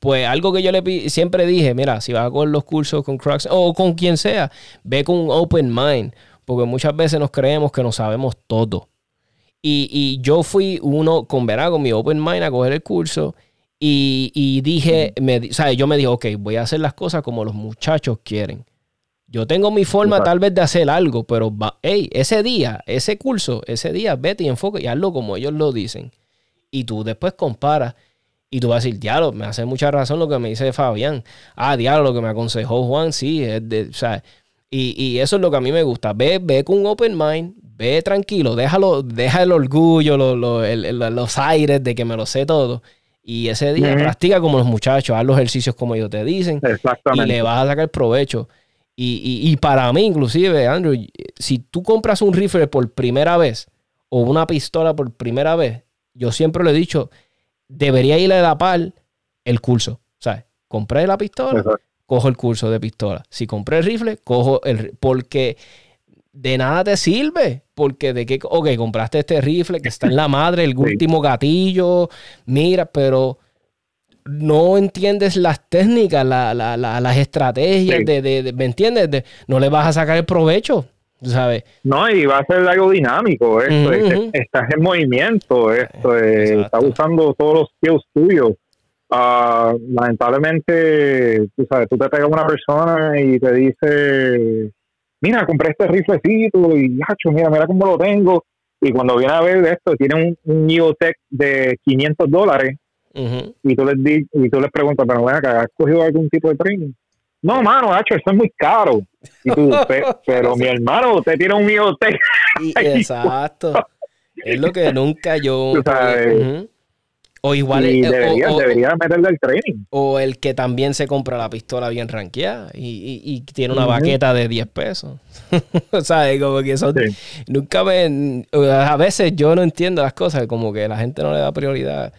Pues algo que yo le siempre dije, mira, si vas a coger los cursos con Crocs o con quien sea, ve con un open mind, porque muchas veces nos creemos que no sabemos todo. Y, y yo fui uno con, ¿verdad? con mi open mind a coger el curso y, y dije, me, o sea, yo me dije, ok, voy a hacer las cosas como los muchachos quieren. Yo tengo mi forma Exacto. tal vez de hacer algo, pero va, hey, ese día, ese curso, ese día, vete y enfoca y hazlo como ellos lo dicen. Y tú después comparas y tú vas a decir, diablo, me hace mucha razón lo que me dice Fabián. Ah, diablo, lo que me aconsejó Juan, sí, es de, o sea, y, y eso es lo que a mí me gusta. Ve, ve con un open mind, ve tranquilo, déjalo, deja el orgullo, lo- lo- el- el- los aires de que me lo sé todo. Y ese día practica como los muchachos, haz los ejercicios como ellos te dicen y Exactamente. le vas a sacar provecho. Y, y- y para mí, inclusive, Andrew, si tú compras un rifle por primera vez o una pistola por primera vez, yo siempre le he dicho, debería ir a la par el curso. ¿Sabes? Compré la pistola, Exacto. cojo el curso de pistola. Si compré el rifle, cojo el porque de nada te sirve. Porque de qué, ok, compraste este rifle que está en la madre, el [laughs] último gatillo, mira, pero no entiendes las técnicas, la- la- la- las estrategias Sí. de, de- de- ¿me entiendes? De- no le vas a sacar el provecho, ¿sabes? No, y va a ser algo dinámico. Esto Ujú, es- ujú. estás en movimiento. Esto es- Exacto. estás usando todos los skills tuyos. Ah, lamentablemente, tú sabes, tú te pegas a una persona y te dice, mira, compré este riflecito y, hacho, mira, mira cómo lo tengo. Y cuando viene a ver esto, tiene un, un EOTech de 500 dólares y tú les di, y tú les preguntas, pero ven acá, ¿has cogido algún tipo de training? No, mano, hacho, eso es muy caro. Y tú, "Pe- [laughs] pero mi hermano, usted tiene un EOTech Y- [laughs] Ay, exacto. Es lo que nunca yo. Tú sabes. Ujú. O igual y o- meterle el training. O el que también se compra la pistola bien ranqueada y, y- y tiene una baqueta de 10 pesos. [laughs] o sea, como que son... Sí. Nunca me... A veces yo no entiendo las cosas, como que la gente no le da prioridad.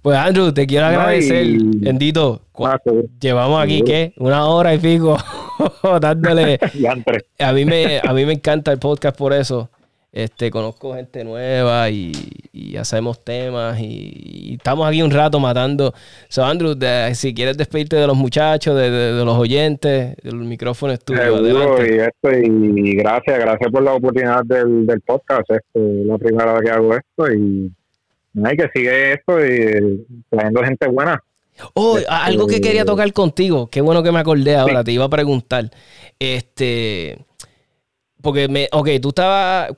Pues Andrew, te quiero agradecer, bendito. Ah, seguro. Llevamos aquí, seguro. ¿qué? Una hora y pico [laughs] dándole... [laughs] A mí me, a mí me encanta el podcast por eso. Este, conozco gente nueva y, y hacemos temas y, y estamos aquí un rato matando. So, Andrew, de- si quieres despedirte de los muchachos, de, de- de los oyentes, el micrófono es tuyo. Seguro, y, esto, y gracias, gracias por la oportunidad del, del podcast. Esto es la primera vez que hago esto y hay que sigue esto y trayendo gente buena. Oh, Este- algo que quería tocar contigo. Qué bueno que me acordé ahora. Te iba a preguntar. Este. Porque me. Ok, tú estabas.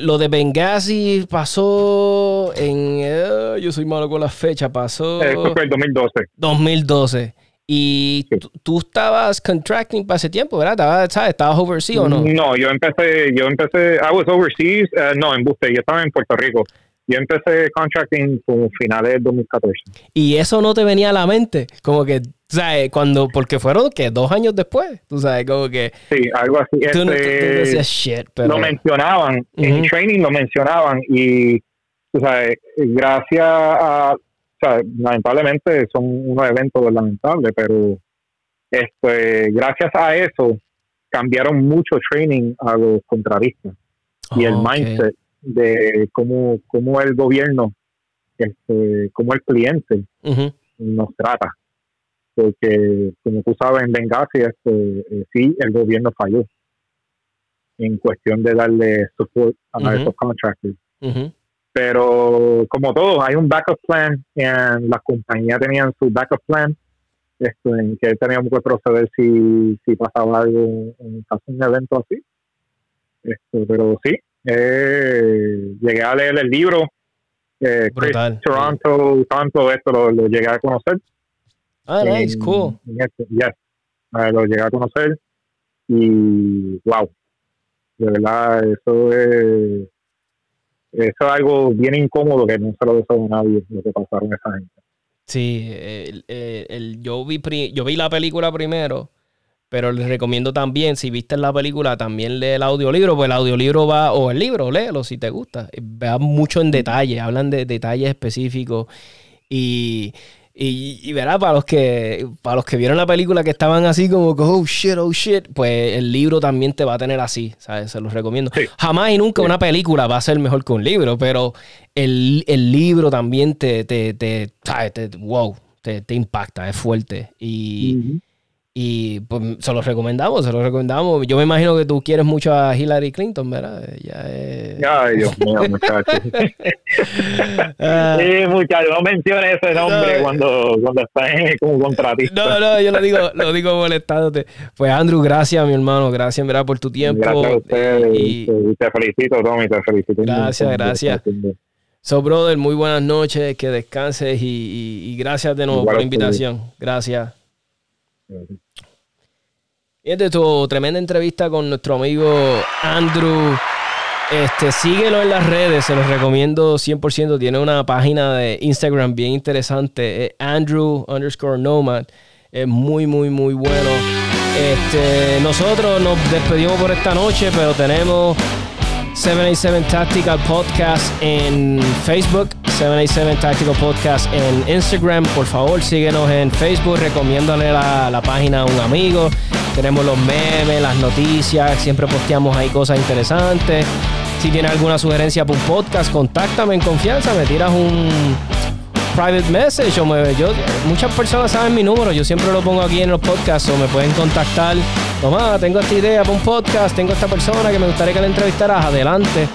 Lo de Benghazi pasó en. eh, yo soy malo con las fechas. Pasó. Esto fue el 2012. 2012. Y Sí. tú, estabas contracting para ese tiempo, ¿verdad? Estabas, ¿sabes? ¿Estabas overseas o no? No, yo empecé, yo empecé, I was overseas, eh, no, en Buste, yo estaba en Puerto Rico. Yo empecé contracting como finales del 2014. Y eso no te venía a la mente. Como que, ¿sabes? Cuando, porque fueron que dos años después. Tú sabes, como que Sí, algo así. tú, no- tú- tú Este, decías shit, pero. lo mencionaban, en Ujú. training lo mencionaban y, tú sabes, gracias a, o sea, lamentablemente son unos eventos lamentables, pero este, gracias a eso cambiaron mucho training a los contraristas y el mindset de cómo, cómo el gobierno este, cómo el cliente nos trata. Porque, como tú sabes, en Benghazi, este, eh, sí, el gobierno falló en cuestión de darle support a Ujú. esos contractors. Pero, como todo, hay un backup plan y las compañías tenían su backup plan esto, en que teníamos que proceder si, si pasaba algo en caso de un evento así. Esto, pero sí, eh, llegué a leer el libro. Eh, Chris. Toronto, tanto esto lo, lo llegué a conocer. Ah, nice, en- cool. en yes. Eh, lo llegué a conocer y wow, de verdad, eso es, eso es algo bien incómodo que no se lo deseo a nadie lo que pasaron esa gente. Sí, el- el- el- yo, vi pri- yo vi la película primero, pero les recomiendo también, si viste la película, también lee el audiolibro, pues el audiolibro va, o el libro, léelo si te gusta. Va mucho en detalle, hablan de detalles específicos y, y, y verá, para los que para los que vieron la película que estaban así como oh shit, oh shit, pues el libro también te va a tener así, ¿sabes? Se los recomiendo. Sí. Jamás y nunca una película va a ser mejor que un libro, pero el, el libro también te, te, te, ¿sabes? Te- wow, te, te impacta, es fuerte. Y, y pues se los recomendamos, se los recomendamos. Yo me imagino que tú quieres mucho a Hillary Clinton, ¿verdad? Ya es... Ay, Dios mío, muchachos. [laughs] Ah, sí, muchachos, no menciones ese nombre No. cuando, cuando estás en- como contratista. No, no, yo lo digo, lo digo molestándote. Pues Andrew, gracias, mi hermano. Gracias, ¿verdad? Por tu tiempo. Gracias a ustedes. Y, y te felicito, Tommy, te felicito. Gracias, gracias. so, brother, muy buenas noches, que descanses y, y- y gracias de nuevo Igual por la invitación. Gracias. Y este tu tremenda entrevista con nuestro amigo Andrew. Este, síguelo en las redes, se los recomiendo 100%. Tiene una página de Instagram bien interesante, es Andrew underscore Nomad. Es muy, muy, muy bueno. Este, nosotros nos despedimos por esta noche, pero tenemos 787 Tactical Podcast en Facebook, 787 Tactical Podcast en Instagram. Por favor, síguenos en Facebook, recomiéndale la, la página a un amigo. Tenemos los memes, las noticias, siempre posteamos ahí cosas interesantes. Si tienes alguna sugerencia para un podcast, contáctame en confianza, me tiras un private message o me, yo, muchas personas saben mi número, yo siempre lo pongo aquí en los podcasts o me pueden contactar. Tomás, tengo esta idea para un podcast, tengo esta persona que me gustaría que la entrevistaras, adelante.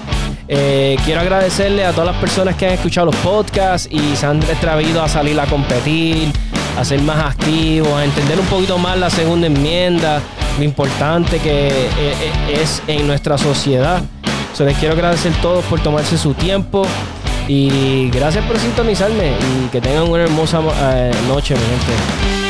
Eh, quiero agradecerle a todas las personas que han escuchado los podcasts y se han atrevido a salir a competir, a ser más activos, a entender un poquito más la segunda enmienda, lo importante que eh, es en nuestra sociedad. So, les quiero agradecer a todos por tomarse su tiempo y gracias por sintonizarme y que tengan una hermosa eh, noche, mi gente.